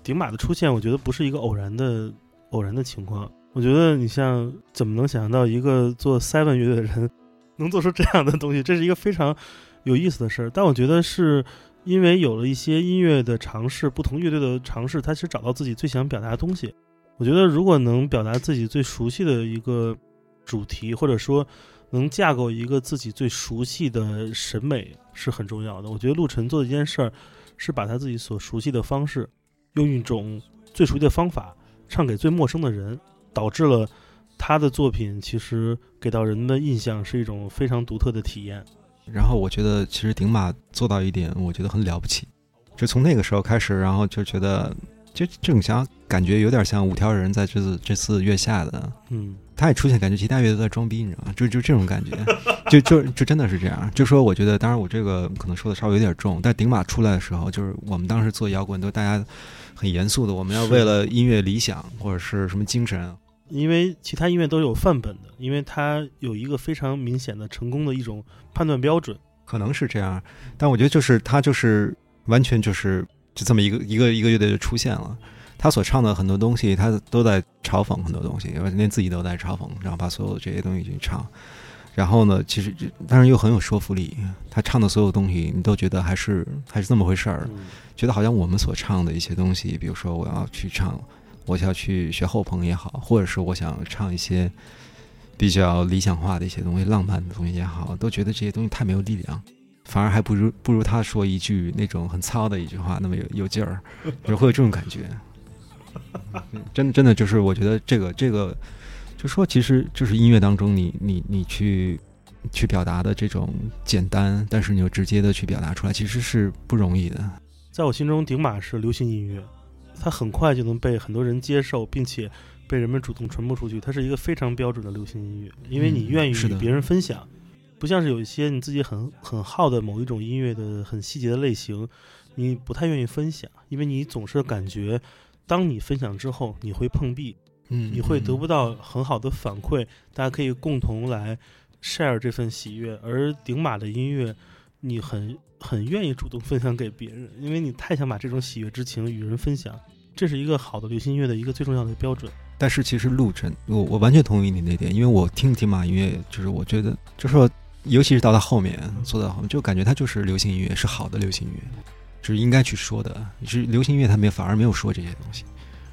顶马的出现，我觉得不是一个偶然的。偶然的情况，我觉得你像怎么能想象到一个做 Seven 乐队的人 能做出这样的东西？这是一个非常有意思的事儿。但我觉得是因为有了一些音乐的尝试，不同乐队的尝试，他其实找到自己最想表达的东西。我觉得如果能表达自己最熟悉的一个主题，或者说能架构一个自己最熟悉的审美，是很重要的。我觉得陆晨做的一件事儿是把他自己所熟悉的方式，用一种最熟悉的方法。唱给最陌生的人，导致了他的作品其实给到人的印象是一种非常独特的体验。然后我觉得，其实顶马做到一点，我觉得很了不起。就从那个时候开始，然后就觉得，就这种想感觉有点像五条人在这次这次月下的，嗯，他也出现，感觉其他乐队在装逼，你知道吗？就就这种感觉，就就就真的是这样。就说我觉得，当然我这个可能说的稍微有点重，但顶马出来的时候，就是我们当时做摇滚都大家。很严肃的，我们要为了音乐理想或者是什么精神，因为其他音乐都有范本的，因为它有一个非常明显的成功的一种判断标准，可能是这样。但我觉得就是它就是完全就是就这么一个一个一个乐队就出现了，他所唱的很多东西，他都在嘲讽很多东西，连自己都在嘲讽，然后把所有的这些东西去唱。然后呢，其实当然又很有说服力。他唱的所有东西，你都觉得还是还是这么回事儿，觉得好像我们所唱的一些东西，比如说我要去唱，我要去学后朋也好，或者是我想唱一些比较理想化的一些东西、浪漫的东西也好，都觉得这些东西太没有力量，反而还不如不如他说一句那种很糙的一句话那么有有劲儿，就会有这种感觉。真的真的就是我觉得这个这个。就说，其实就是音乐当中，你你你去去表达的这种简单，但是你又直接的去表达出来，其实是不容易的。在我心中，顶马是流行音乐，它很快就能被很多人接受，并且被人们主动传播出去。它是一个非常标准的流行音乐，因为你愿意与别人分享，不像是有一些你自己很很好的某一种音乐的很细节的类型，你不太愿意分享，因为你总是感觉，当你分享之后，你会碰壁。嗯，你会得不到很好的反馈，大家可以共同来 share 这份喜悦。而顶马的音乐，你很很愿意主动分享给别人，因为你太想把这种喜悦之情与人分享。这是一个好的流行音乐的一个最重要的标准。但是其实陆晨，我我完全同意你那点，因为我听顶马音乐，就是我觉得，就说尤其是到他后面做到后面，就感觉他就是流行音乐，是好的流行音乐，是应该去说的。是流行音乐，他没反而没有说这些东西。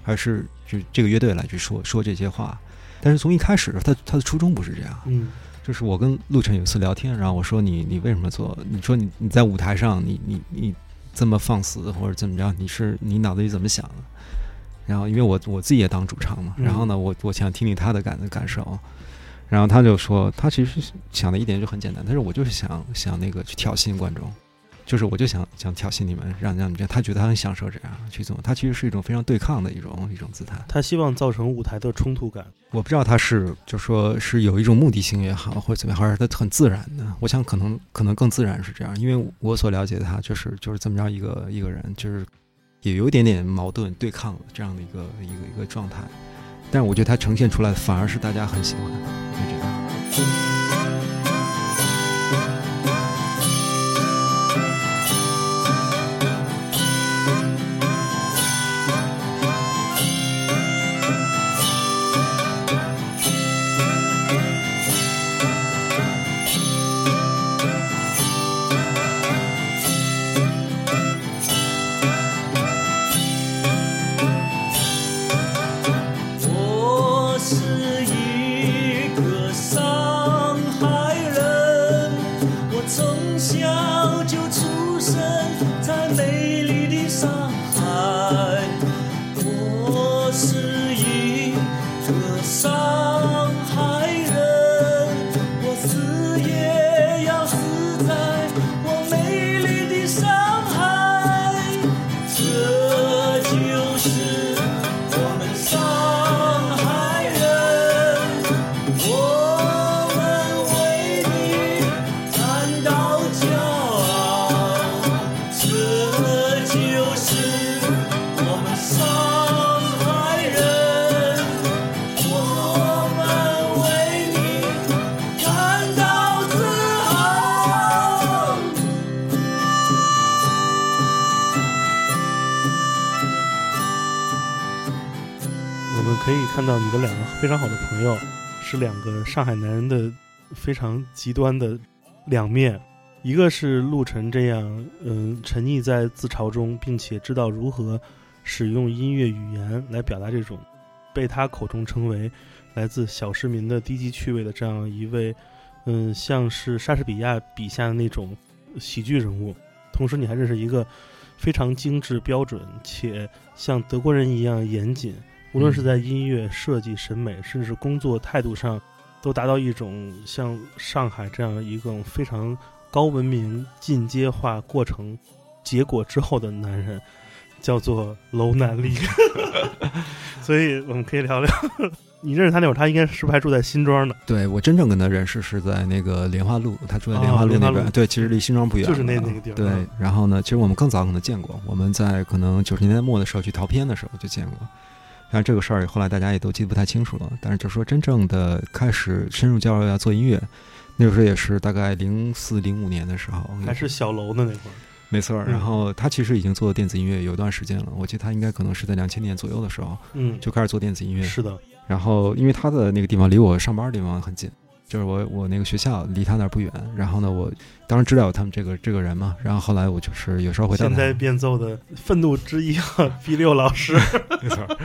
而是就这个乐队来去说说这些话，但是从一开始，他他的初衷不是这样。嗯，就是我跟陆晨有一次聊天，然后我说你你为什么做？你说你你在舞台上，你你你这么放肆或者怎么着？你是你脑子里怎么想的？然后因为我我自己也当主唱嘛，然后呢，我我想听听他的感感受，然后他就说他其实想的一点就很简单，但是我就是想想那个去挑衅观众。就是我就想想挑衅你们，让让你们这样，他觉得他很享受这样去做，他其实是一种非常对抗的一种一种姿态。他希望造成舞台的冲突感。我不知道他是就说是有一种目的性也好，或者怎么样，还是他很自然的。我想可能可能更自然是这样，因为我所了解的他就是就是这么着一个一个人，就是也有一点点矛盾对抗这样的一个一个一个状态。但我觉得它呈现出来反而是大家很喜欢的，就这样。看到你的两个非常好的朋友，是两个上海男人的非常极端的两面。一个是陆晨这样，嗯，沉溺在自嘲中，并且知道如何使用音乐语言来表达这种被他口中称为来自小市民的低级趣味的这样一位，嗯，像是莎士比亚笔下的那种喜剧人物。同时，你还认识一个非常精致、标准且像德国人一样严谨。无论是在音乐设计、审美，甚至工作态度上，都达到一种像上海这样一个非常高文明进阶化过程结果之后的男人，叫做楼南丽。所以我们可以聊聊，你认识他那会儿，他应该是不是还住在新庄呢？对我真正跟他认识是在那个莲花路，他住在莲花路那边。对，其实离新庄不远，就是那那个地方。对，然后呢，其实我们更早可能见过，我们在可能九十年代末的时候去淘片的时候就见过。但这个事儿后来大家也都记得不太清楚了。但是就说真正的开始深入交流要做音乐，那个时候也是大概零四零五年的时候，还是小楼的那会儿。没错。然后他其实已经做电子音乐有一段时间了。我记得他应该可能是在两千年左右的时候，嗯，就开始做电子音乐。是的。然后因为他的那个地方离我上班的地方很近，就是我我那个学校离他那儿不远。然后呢，我当然知道他们这个这个人嘛。然后后来我就是有时候会现在变奏的愤怒之一，B 六老师。没错。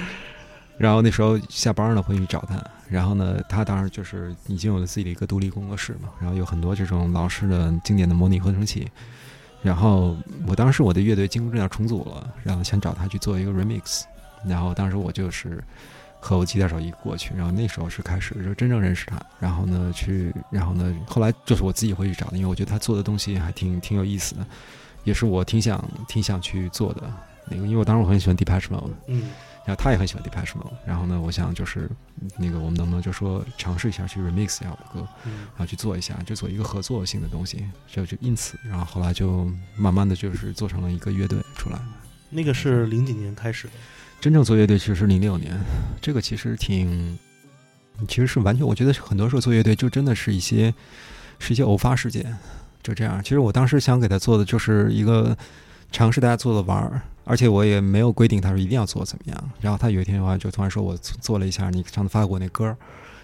然后那时候下班了会去找他，然后呢，他当时就是已经有了自己的一个独立工作室嘛，然后有很多这种老式的经典的模拟合成器。然后我当时我的乐队金箍正要重组了，然后想找他去做一个 remix。然后当时我就是和我吉他手一过去，然后那时候是开始就真正认识他。然后呢，去，然后呢，后来就是我自己会去找的，因为我觉得他做的东西还挺挺有意思的，也是我挺想挺想去做的那个，因为我当时我很喜欢 Depeche Mode。嗯。然后他也很喜欢 Depeche Mode，然后呢，我想就是那个我们能不能就说尝试一下去 remix 一下我的歌，然后去做一下，就做一个合作性的东西，就就因此，然后后来就慢慢的就是做成了一个乐队出来。那个是零几年开始，真正做乐队其实是零六年，这个其实挺，其实是完全，我觉得很多时候做乐队就真的是一些是一些偶发事件，就这样。其实我当时想给他做的就是一个尝试大家做的玩儿。而且我也没有规定他说一定要做怎么样。然后他有一天的话就突然说我做了一下你上次发过那歌，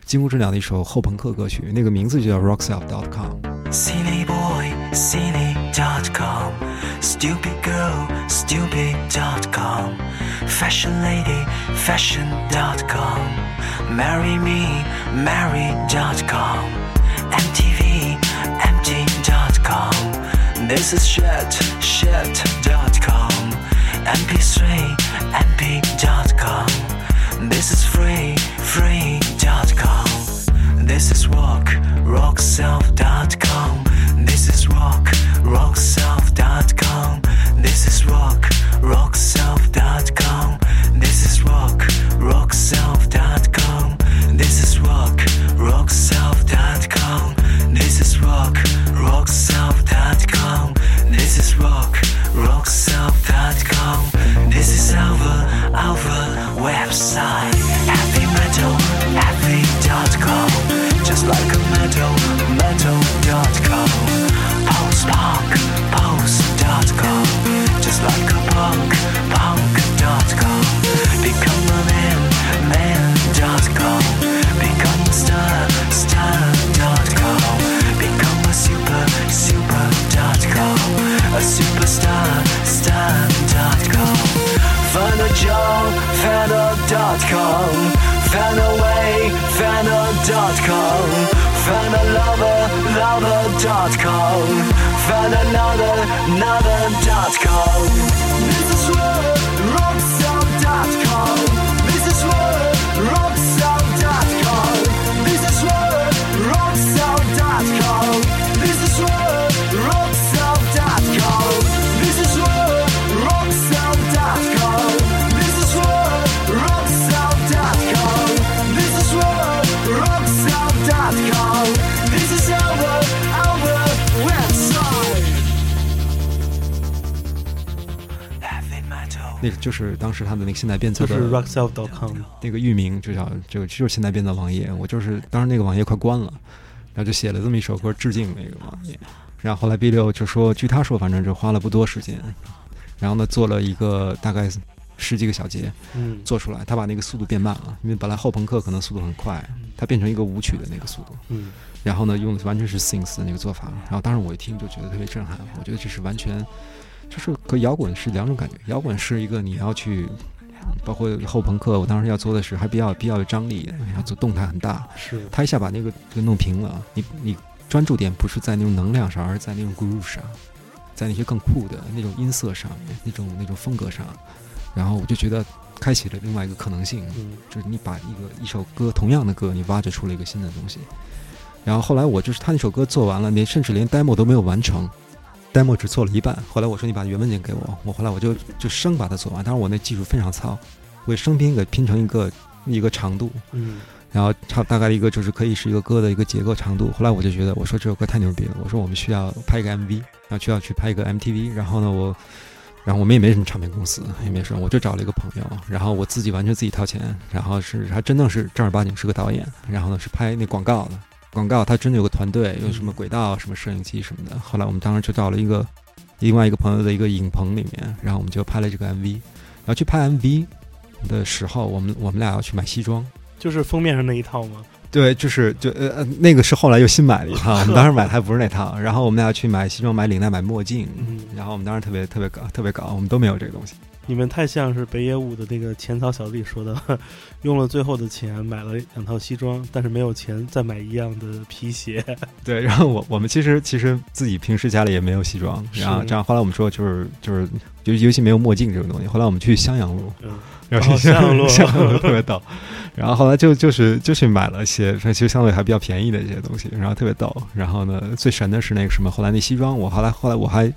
金箍质量的一首后朋克歌曲，那个名字就叫 Rockself.com。Silly boy, silly.com, stupid girl stupid dot com fashion lady fashion dot com marry me, marry.com, MTV, empty.com, this is shit, shit.com. mp3 mp.com This is free free.com This is rock rockself.com This is rock rockself.com This is rock rockself.com Fanaway.com, Fanaway, Fan Fanalover, lover.com, Fananother, another.com. 那个就是当时他的那个现代变奏的就是 rockself.com，那个域名就叫这个就是现代变奏网页。我就是当时那个网页快关了，然后就写了这么一首歌致敬那个网页。然后后来 B 六就说，据他说，反正就花了不多时间，然后呢做了一个大概十几个小节嗯，做出来，他把那个速度变慢了，因为本来后朋克可能速度很快，他变成一个舞曲的那个速度。嗯，然后呢，用的完全是 synth 的那个做法。然后当时我一听就觉得特别震撼，我觉得这是完全就是和摇滚是两种感觉。摇滚是一个你要去，包括后朋克，我当时要做的是还比较比较有张力，要做动态很大。是，他一下把那个就弄平了，你你专注点不是在那种能量上，而是在那种 groove 上，在那些更酷的那种音色上面，那种那种风格上。然后我就觉得开启了另外一个可能性。嗯就是你把一个一首歌同样的歌，你挖掘出了一个新的东西。然后后来我就是他那首歌做完了，连甚至连 demo 都没有完成，demo 只做了一半。后来我说你把原文件给我，我后来我就就生把它做完。当然我那技术非常糙，我生拼给拼成一个一个长度，嗯然后差大概一个就是可以是一个歌的一个结构长度。后来我就觉得，我说这首歌太牛逼了，我说我们需要拍一个 MV，然后需要去拍一个 MTV。然后呢，我，然后我们也没什么唱片公司，也没什么，我就找了一个朋友，然后我自己完全自己掏钱，然后是还真的是正儿八经是个导演，然后呢是拍那广告的，广告他真的有个团队，有什么轨道、什么摄影机什么的。后来我们当时就到了一个另外一个朋友的一个影棚里面，然后我们就拍了这个 MV。然后去拍 MV 的时候，我们我们俩要去买西装。就是封面上那一套吗？对，就是就呃呃，那个是后来又新买了一套，我们当时买的还不是那套。然后我们俩去买西装、买领带、买墨镜，嗯，然后我们当时特别特别搞，特别搞，我们都没有这个东西。你们太像是北野武的那个浅草小弟说的，用了最后的钱买了两套西装，但是没有钱再买一样的皮鞋。对，然后我我们其实其实自己平时家里也没有西装，然后这样后来我们说就是就是尤尤其没有墨镜这种东西。后来我们去襄阳路，嗯，然后哦襄阳路 襄阳路特别逗。然后后来就就是就去买了一些，其实相对还比较便宜的一些东西，然后特别逗。然后呢，最神的是那个什么，后来那西装，我后来后来我还。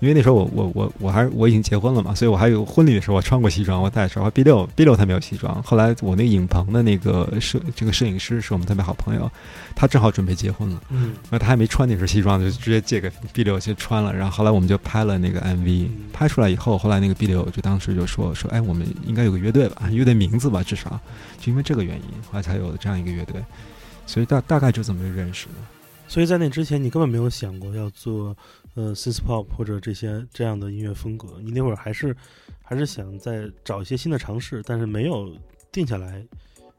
因为那时候我我我我还我已经结婚了嘛，所以我还有婚礼的时候我穿过西装，我带的时候 B 六 B 六他没有西装。后来我那个影棚的那个摄这个摄影师是我们特别好朋友，他正好准备结婚了，嗯那他还没穿那身西装，就直接借给 B 六去穿了。然后后来我们就拍了那个 MV，拍出来以后，后来那个 B 六就当时就说说，哎，我们应该有个乐队吧，乐队名字吧，至少就因为这个原因，后来才有了这样一个乐队。所以大大概就这么认识的。所以在那之前，你根本没有想过要做呃 synth pop 或者这些这样的音乐风格。你那会儿还是还是想再找一些新的尝试，但是没有定下来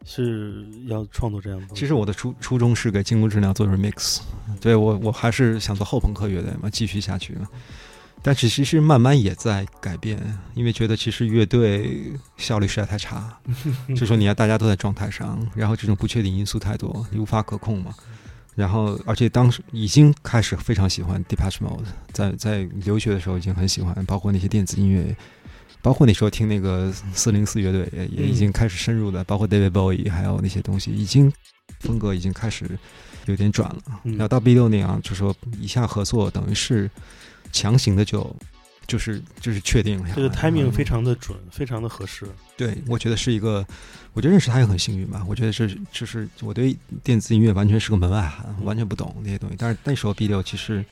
是要创作这样的。其实我的初初衷是给金箍质量做 remix，对我我还是想做后朋克乐队嘛，继续下去嘛。但是其实慢慢也在改变，因为觉得其实乐队效率实在太差，就说你要大家都在状态上，然后这种不确定因素太多，你无法可控嘛。然后，而且当时已经开始非常喜欢 d e p a t c h Mode，在在留学的时候已经很喜欢，包括那些电子音乐，包括那时候听那个四零四乐队也也已经开始深入的，包括 David Bowie 还有那些东西，已经风格已经开始有点转了。嗯然后到 B 六那样，就说一下合作，等于是强行的就就是就是确定了。这个 timing 非常的准，非常的合适。对，我觉得是一个，我觉得认识他也很幸运吧。我觉得是就是我对电子音乐完全是个门外汉，完全不懂那些东西。但是那时候 B 六其实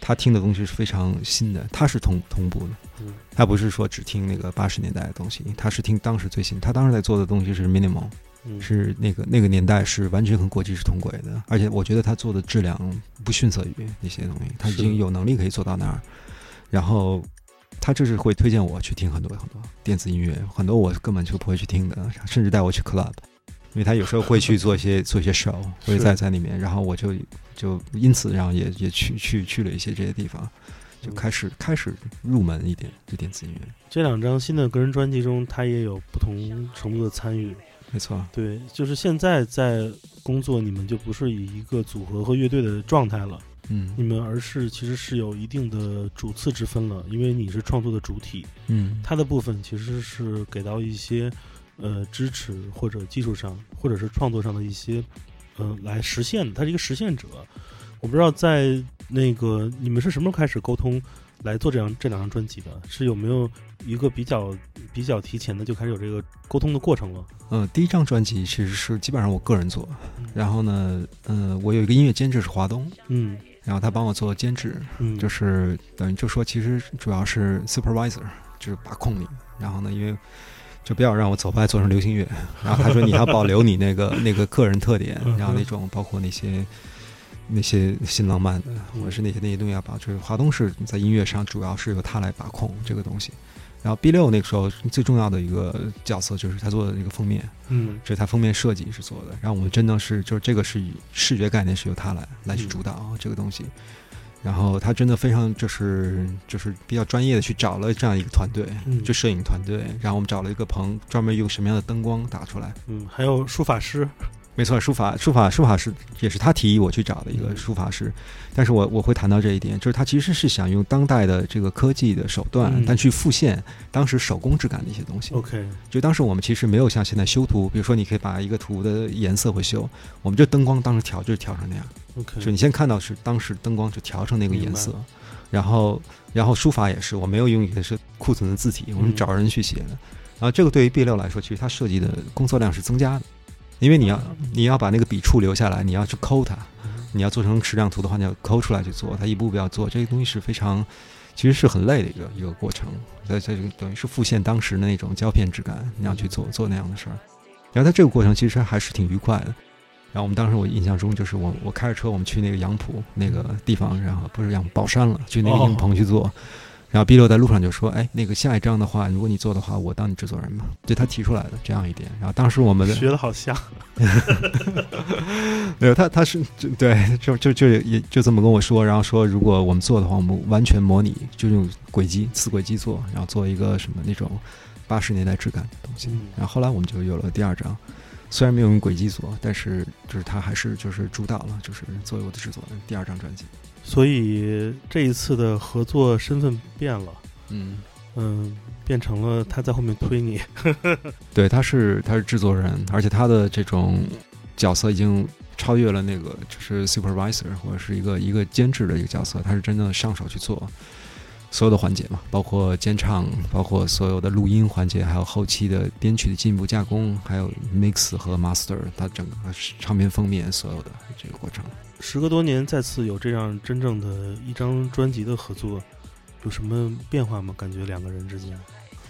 他听的东西是非常新的，他是同同步的，嗯他不是说只听那个八十年代的东西，他是听当时最新。他当时在做的东西是 minimal，嗯，是那个那个年代是完全和国际是同轨的，而且我觉得他做的质量不逊色于那些东西，他已经有能力可以做到那儿。然后他就是会推荐我去听很多很多电子音乐，很多我根本就不会去听的，甚至带我去 club，因为他有时候会去做一些 做一些 show，会在在里面，然后我就就因此然后也也去去去了一些这些地方，就嗯开始开始入门一点这电子音乐，这两张新的个人专辑中，他也有不同程度的参与。没错，对，就是现在在工作，你们就不是以一个组合和乐队的状态了，嗯。你们而是其实是有一定的主次之分了，因为你是创作的主体，嗯。他的部分其实是给到一些呃支持或者技术上或者是创作上的一些呃来实现的，他是一个实现者。我不知道在那个你们是什么时候开始沟通来做这张这两张专辑的？是有没有一个比较比较提前的就开始有这个沟通的过程了？呃，第一张专辑其实是基本上我个人做，然后呢，呃，我有一个音乐监制是华东，嗯然后他帮我做兼职，嗯，就是等于就说其实主要是 supervisor，就是把控你，然后呢，因为就不要让我走歪做成流行乐，然后他说你要保留你那个那个个人特点嗯，然后那种包括那些那些新浪漫的，或者是那些那些东西要把，就是华东是在音乐上主要是由他来把控这个东西。然后 B 六那个时候最重要的一个角色就是他做的那个封面，嗯这是他封面设计是做的。然后我们真的是就是这个是以视觉概念是由他来来去主导这个东西。然后他真的非常就是就是比较专业的去找了这样一个团队，嗯就摄影团队。然后我们找了一个棚，专门用什么样的灯光打出来。嗯，还有书法师，没错，书法书法书法是也是他提议我去找的一个嗯书法师，但是我我会谈到这一点，就是他其实是想用当代的这个科技的手段，嗯。但去复现当时手工质感的一些东西。OK，就当时我们其实没有像现在修图，比如说你可以把一个图的颜色会修，我们就灯光当时调就是调成那样，OK，就你先看到是当时灯光就调成那个颜色，然后然后书法也是，我没有用一个是库存的字体，我们嗯。找人去写的。然后这个对于 B 六来说，其实它设计的工作量是增加的，因为你要你要把那个笔触留下来，你要去抠它，你要做成矢量图的话，你要抠出来去做，它一步步要做，这个东西是非常。其实是很累的一个一个过程，在这个等于是复现当时的那种胶片质感，你要去做做那样的事儿。然后在这个过程其实还是挺愉快的。然后我们当时我印象中就是我我开着车我们去那个杨浦那个地方，然后不是杨浦宝山了，去那个影棚去做。然后 B 六在路上就说：“哎，那个下一张的话，如果你做的话，我当你制作人吧。”对他提出来的这样一点。然后当时我们的学的好像，没有他他是就对就就就也就这么跟我说，然后说如果我们做的话，我们完全模拟，就用轨迹次轨迹做，然后做一个什么那种八十年代质感的东西。嗯然后后来我们就有了第二张，虽然没有用轨迹做，但是就是他还是就是主导了，就是作为我的制作人第二张专辑。所以这一次的合作身份变了，嗯，嗯，变成了他在后面推你，对，他是他是制作人，而且他的这种角色已经超越了那个就是 supervisor 或者是一个一个监制的一个角色，他是真的上手去做所有的环节嘛，包括监唱，包括所有的录音环节，还有后期的编曲的进一步加工，还有 mix 和 master，他整个唱片封面所有的这个过程。时隔多年再次有这样真正的一张专辑的合作，有什么变化吗？感觉两个人之间，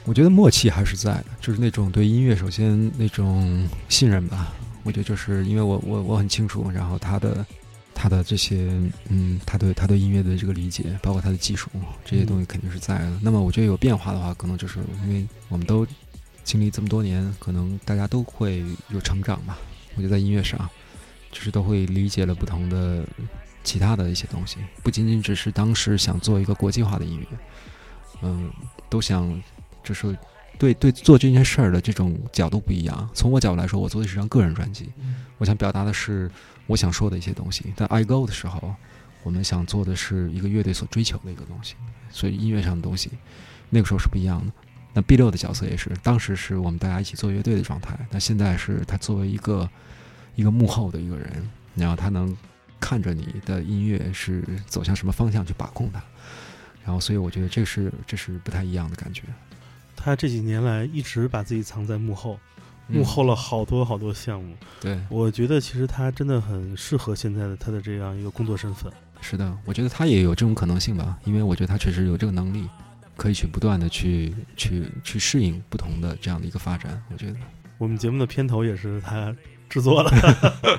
我觉得默契还是在的，就是那种对音乐首先那种信任吧。我觉得就是因为我我我很清楚，然后他的他的这些嗯，他对他对音乐的这个理解，包括他的技术这些东西肯定是在的。那么我觉得有变化的话，可能就是因为我们都经历这么多年，可能大家都会有成长吧。我觉得在音乐上，就是都会理解了不同的其他的一些东西，不仅仅只是当时想做一个国际化的音乐，嗯，都想就是对对做这件事儿的这种角度不一样。从我角度来说，我做的是张个人专辑，我想表达的是我想说的一些东西。但 I Go 的时候，我们想做的是一个乐队所追求的一个东西，所以音乐上的东西，那个时候是不一样的。那 B 六的角色也是，当时是我们大家一起做乐队的状态，那现在是他作为一个一个幕后的一个人，然后他能看着你的音乐是走向什么方向去把控它，然后所以我觉得这是这是不太一样的感觉。他这几年来一直把自己藏在幕后，幕嗯后了好多好多项目。对，我觉得其实他真的很适合现在的他的这样一个工作身份。是的，我觉得他也有这种可能性吧，因为我觉得他确实有这个能力，可以去不断的去去去适应不同的这样的一个发展。我觉得，我们节目的片头也是他制作了，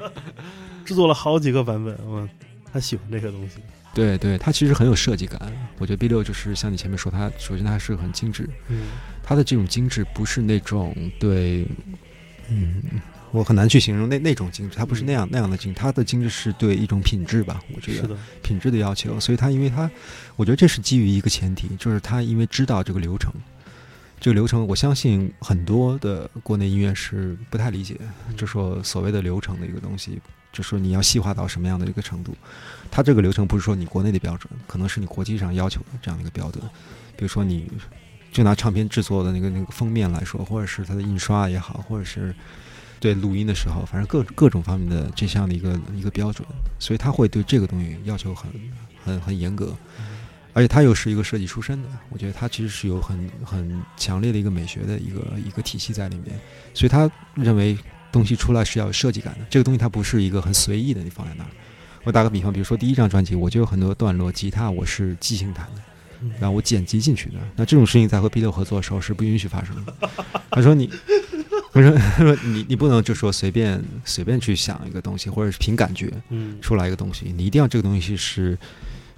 制作了好几个版本。我他喜欢这个东西。对对，他其实很有设计感。我觉得 B 六就是像你前面说，他首先他是很精致，嗯他的这种精致不是那种对，嗯，我很难去形容那那种精致，他不是那样那样的精致，他的精致是对一种品质吧，我觉得是的，品质的要求，所以他因为他，我觉得这是基于一个前提，就是他因为知道这个流程，这个流程，我相信很多的国内音乐是不太理解，就说所谓的流程的一个东西，就说你要细化到什么样的一个程度。它这个流程不是说你国内的标准，可能是你国际上要求的这样的一个标准。比如说，你就拿唱片制作的那个那个封面来说，或者是它的印刷也好，或者是对录音的时候，反正各各种方面的这项的一个一个标准，所以他会对这个东西要求很很很严格。而且他又是一个设计出身的，我觉得他其实是有很很强烈的一个美学的一个一个体系在里面，所以他认为东西出来是要有设计感的。这个东西它不是一个很随意的，你放在那儿。我打个比方，比如说第一张专辑，我就有很多段落吉他我是即兴弹的，然后我剪辑进去的。那这种事情在和 B 六合作的时候是不允许发生的。他说你，他说他说你你不能就说随便随便去想一个东西，或者是凭感觉出来一个东西，你一定要这个东西是。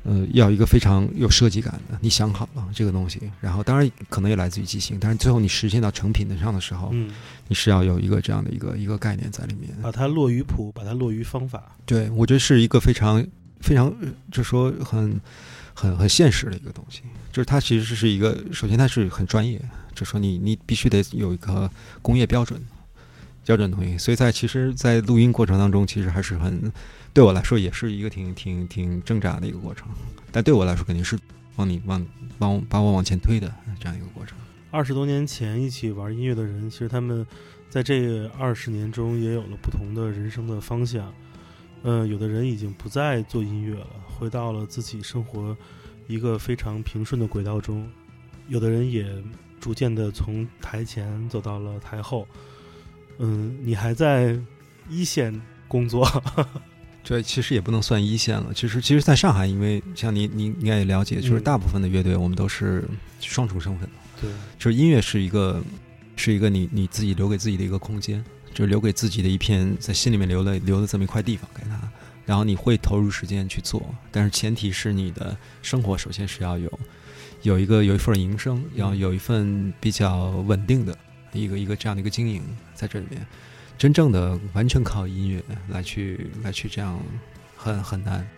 呃，要一个非常有设计感的，你想好了这个东西，然后当然可能也来自于即兴，但是最后你实现到成品的上的时候，嗯，你是要有一个这样的一个一个概念在里面，把它落于谱，把它落于方法。对，我觉得是一个非常非常，就说很很很现实的一个东西，就是它其实是一个，首先它是很专业，就说你你必须得有一个工业标准标准东西，所以在其实，在录音过程当中，其实还是很。对我来说也是一个挺挺挺挣扎的一个过程，但对我来说肯定是往你往帮把我往前推的这样一个过程。二十多年前一起玩音乐的人，其实他们在这二十年中也有了不同的人生的方向。嗯，有的人已经不再做音乐了，回到了自己生活一个非常平顺的轨道中；有的人也逐渐的从台前走到了台后。嗯，你还在一线工作。对，其实也不能算一线了。其实，其实，在上海，因为像您，您应该也了解，就是大部分的乐队，我们都是双重身份。对，就是音乐是一个，是一个你你自己留给自己的一个空间，就是留给自己的一片在心里面留了留了这么一块地方给他。然后你会投入时间去做，但是前提是你的生活首先是要有有一个有一份营生，要有一份比较稳定的一个一个这样的一个经营在这里面。真正的完全靠音乐来去来去这样，很很难。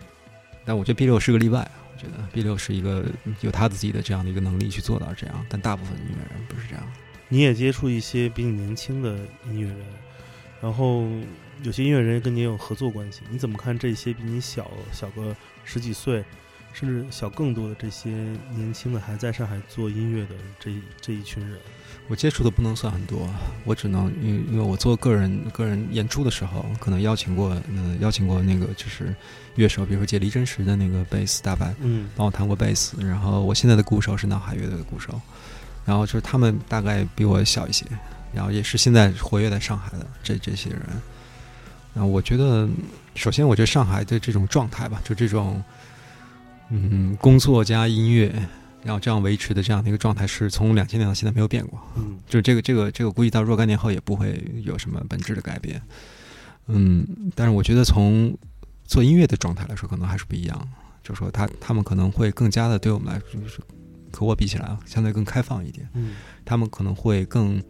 但我觉得 B 六是个例外。我觉得 B 六是一个有他自己的这样的一个能力去做到这样，但大部分音乐人不是这样。你也接触一些比你年轻的音乐人，然后有些音乐人跟你有合作关系。你怎么看这些比你小小个十几岁，甚至小更多的这些年轻的还在上海做音乐的这这一群人？我接触的不能算很多，我只能因因为我做个人个人演出的时候，可能邀请过，呃，邀请过那个就是乐手，比如说借离真实的那个贝斯大白，嗯，帮我弹过贝斯。然后我现在的鼓手是闹海乐队的鼓手，然后就是他们大概比我小一些，然后也是现在活跃在上海的这这些人。然后我觉得，首先我觉得上海的这种状态吧，就这种，嗯，工作加音乐。然后这样维持的这样的一个状态，是从两千年到现在没有变过。嗯，就这个这个这个，估计到若干年后也不会有什么本质的改变。嗯，但是我觉得从做音乐的状态来说，可能还是不一样。就是说，他他们可能会更加的对我们来说，就是和我比起来啊，相对更开放一点。嗯，他们可能会更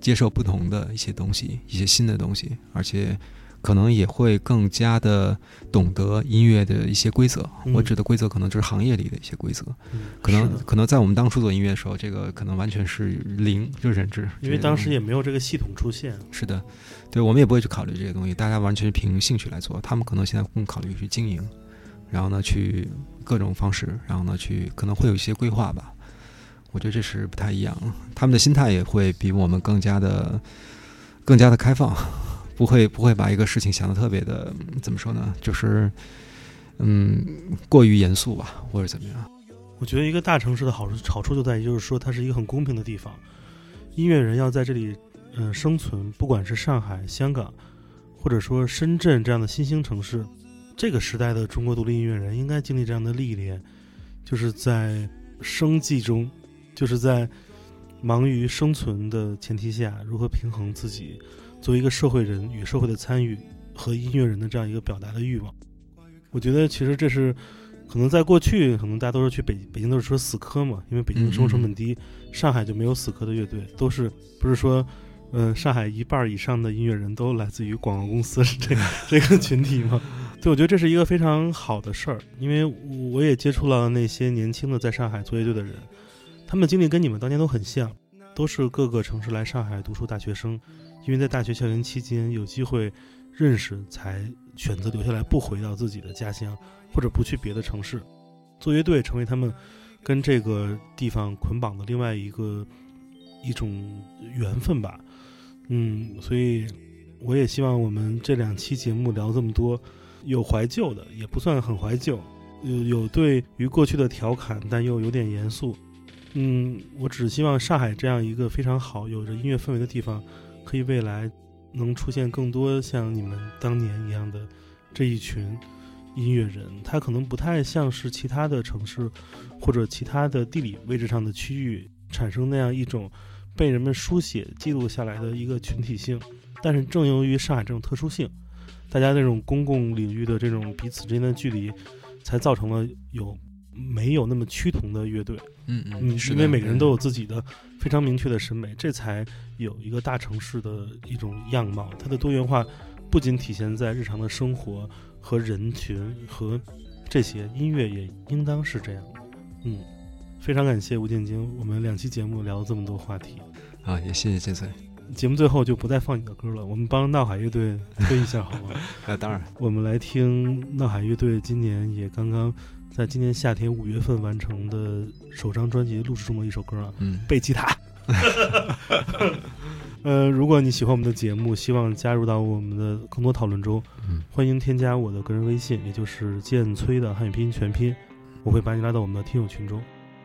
接受不同的一些东西，一些新的东西，而且。可能也会更加的懂得音乐的一些规则。我指的规则，可能就是行业里的一些规则。可能可能在我们当初做音乐的时候，这个可能完全是零，就是认知。因为当时也没有这个系统出现。是的，对我们也不会去考虑这些东西，大家完全是凭兴趣来做。他们可能现在更考虑去经营，然后呢，去各种方式，然后呢，去可能会有一些规划吧。我觉得这是不太一样，他们的心态也会比我们更加的更加的开放。不会不会把一个事情想的特别的怎么说呢？就是，嗯，过于严肃吧，或者怎么样？我觉得一个大城市的好处好处就在于，就是说它是一个很公平的地方。音乐人要在这里嗯生存，不管是上海、香港，或者说深圳这样的新兴城市，这个时代的中国独立音乐人应该经历这样的历练，就是在生计中，就是在忙于生存的前提下，如何平衡自己。作为一个社会人与社会的参与和音乐人的这样一个表达的欲望，我觉得其实这是可能在过去，可能大家都是去北北京都是说死磕嘛，因为北京的生活成本低，上海就没有死磕的乐队，都是不是说，嗯，上海一半以上的音乐人都来自于广告公司是这个这个群体嘛？对，我觉得这是一个非常好的事儿，因为我也接触了那些年轻的在上海做乐队的人，他们的经历跟你们当年都很像。都是各个城市来上海读书大学生，因为在大学校园期间有机会认识，才选择留下来，不回到自己的家乡，或者不去别的城市，做乐队成为他们跟这个地方捆绑的另外一个一种缘分吧。嗯，所以我也希望我们这两期节目聊这么多，有怀旧的，也不算很怀旧。有有对于过去的调侃，但又有点严肃。嗯，我只希望上海这样一个非常好、有着音乐氛围的地方，可以未来能出现更多像你们当年一样的这一群音乐人。他可能不太像是其他的城市或者其他的地理位置上的区域产生那样一种被人们书写记录下来的一个群体性。但是正由于上海这种特殊性，大家这种公共领域的这种彼此之间的距离。才造成了有没有那么趋同的乐队，嗯嗯，因为每个人都有自己的非常明确的审美，这才有一个大城市的一种样貌。它的多元化不仅体现在日常的生活和人群和这些音乐，也应当是这样的。嗯，非常感谢吴建京，我们两期节目聊了这么多话题，啊，也谢谢建崔。节目最后就不再放你的歌了，我们帮闹海乐队推一下好吗？啊，当然，我们来听闹海乐队今年也刚刚在今年夏天五月份完成的首张专辑录制中的一首歌啊，嗯，贝吉塔。呃，如果你喜欢我们的节目，希望加入到我们的更多讨论中，嗯欢迎添加我的个人微信，也就是剑崔的汉语拼音全拼，我会把你拉到我们的听友群中。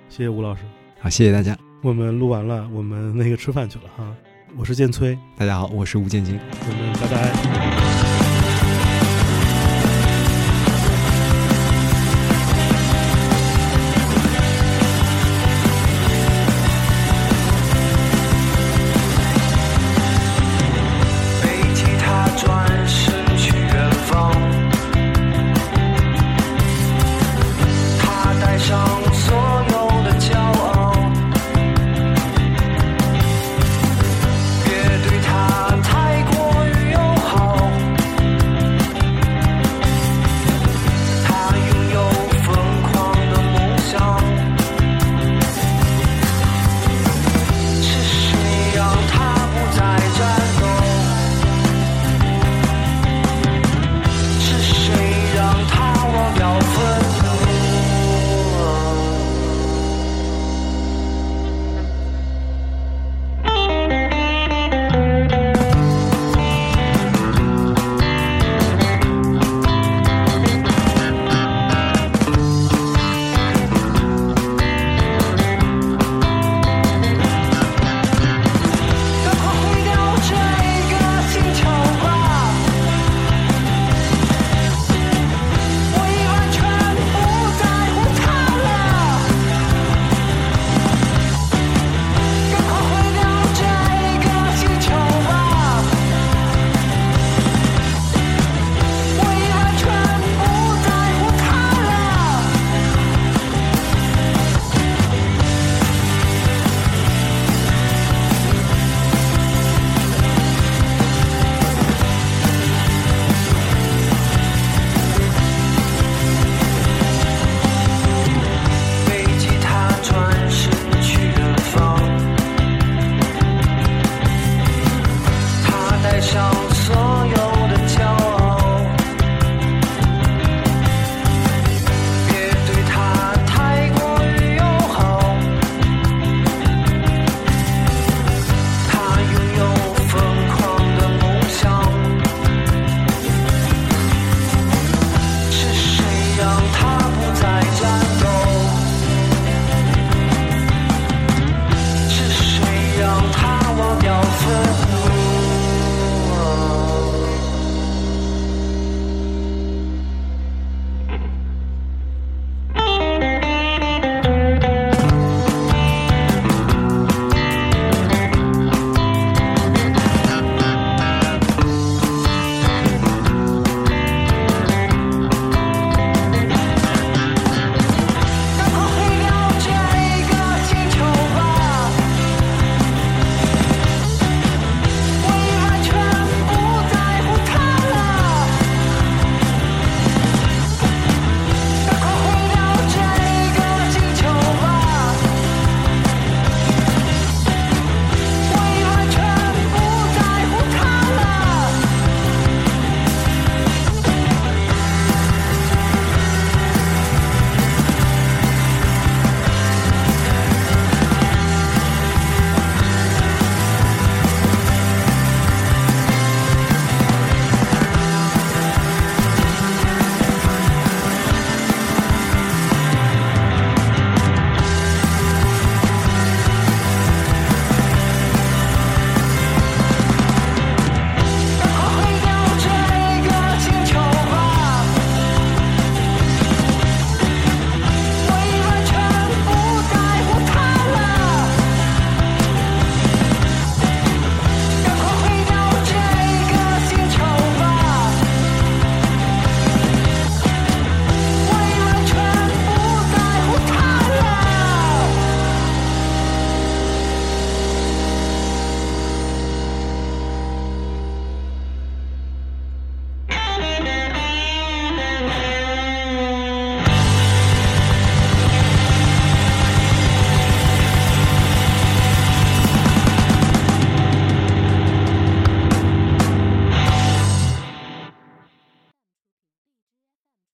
谢谢吴老师，好，谢谢大家。我们录完了，我们那个吃饭去了哈。我是剑崔，大家好，我是吴建金，我们拜拜。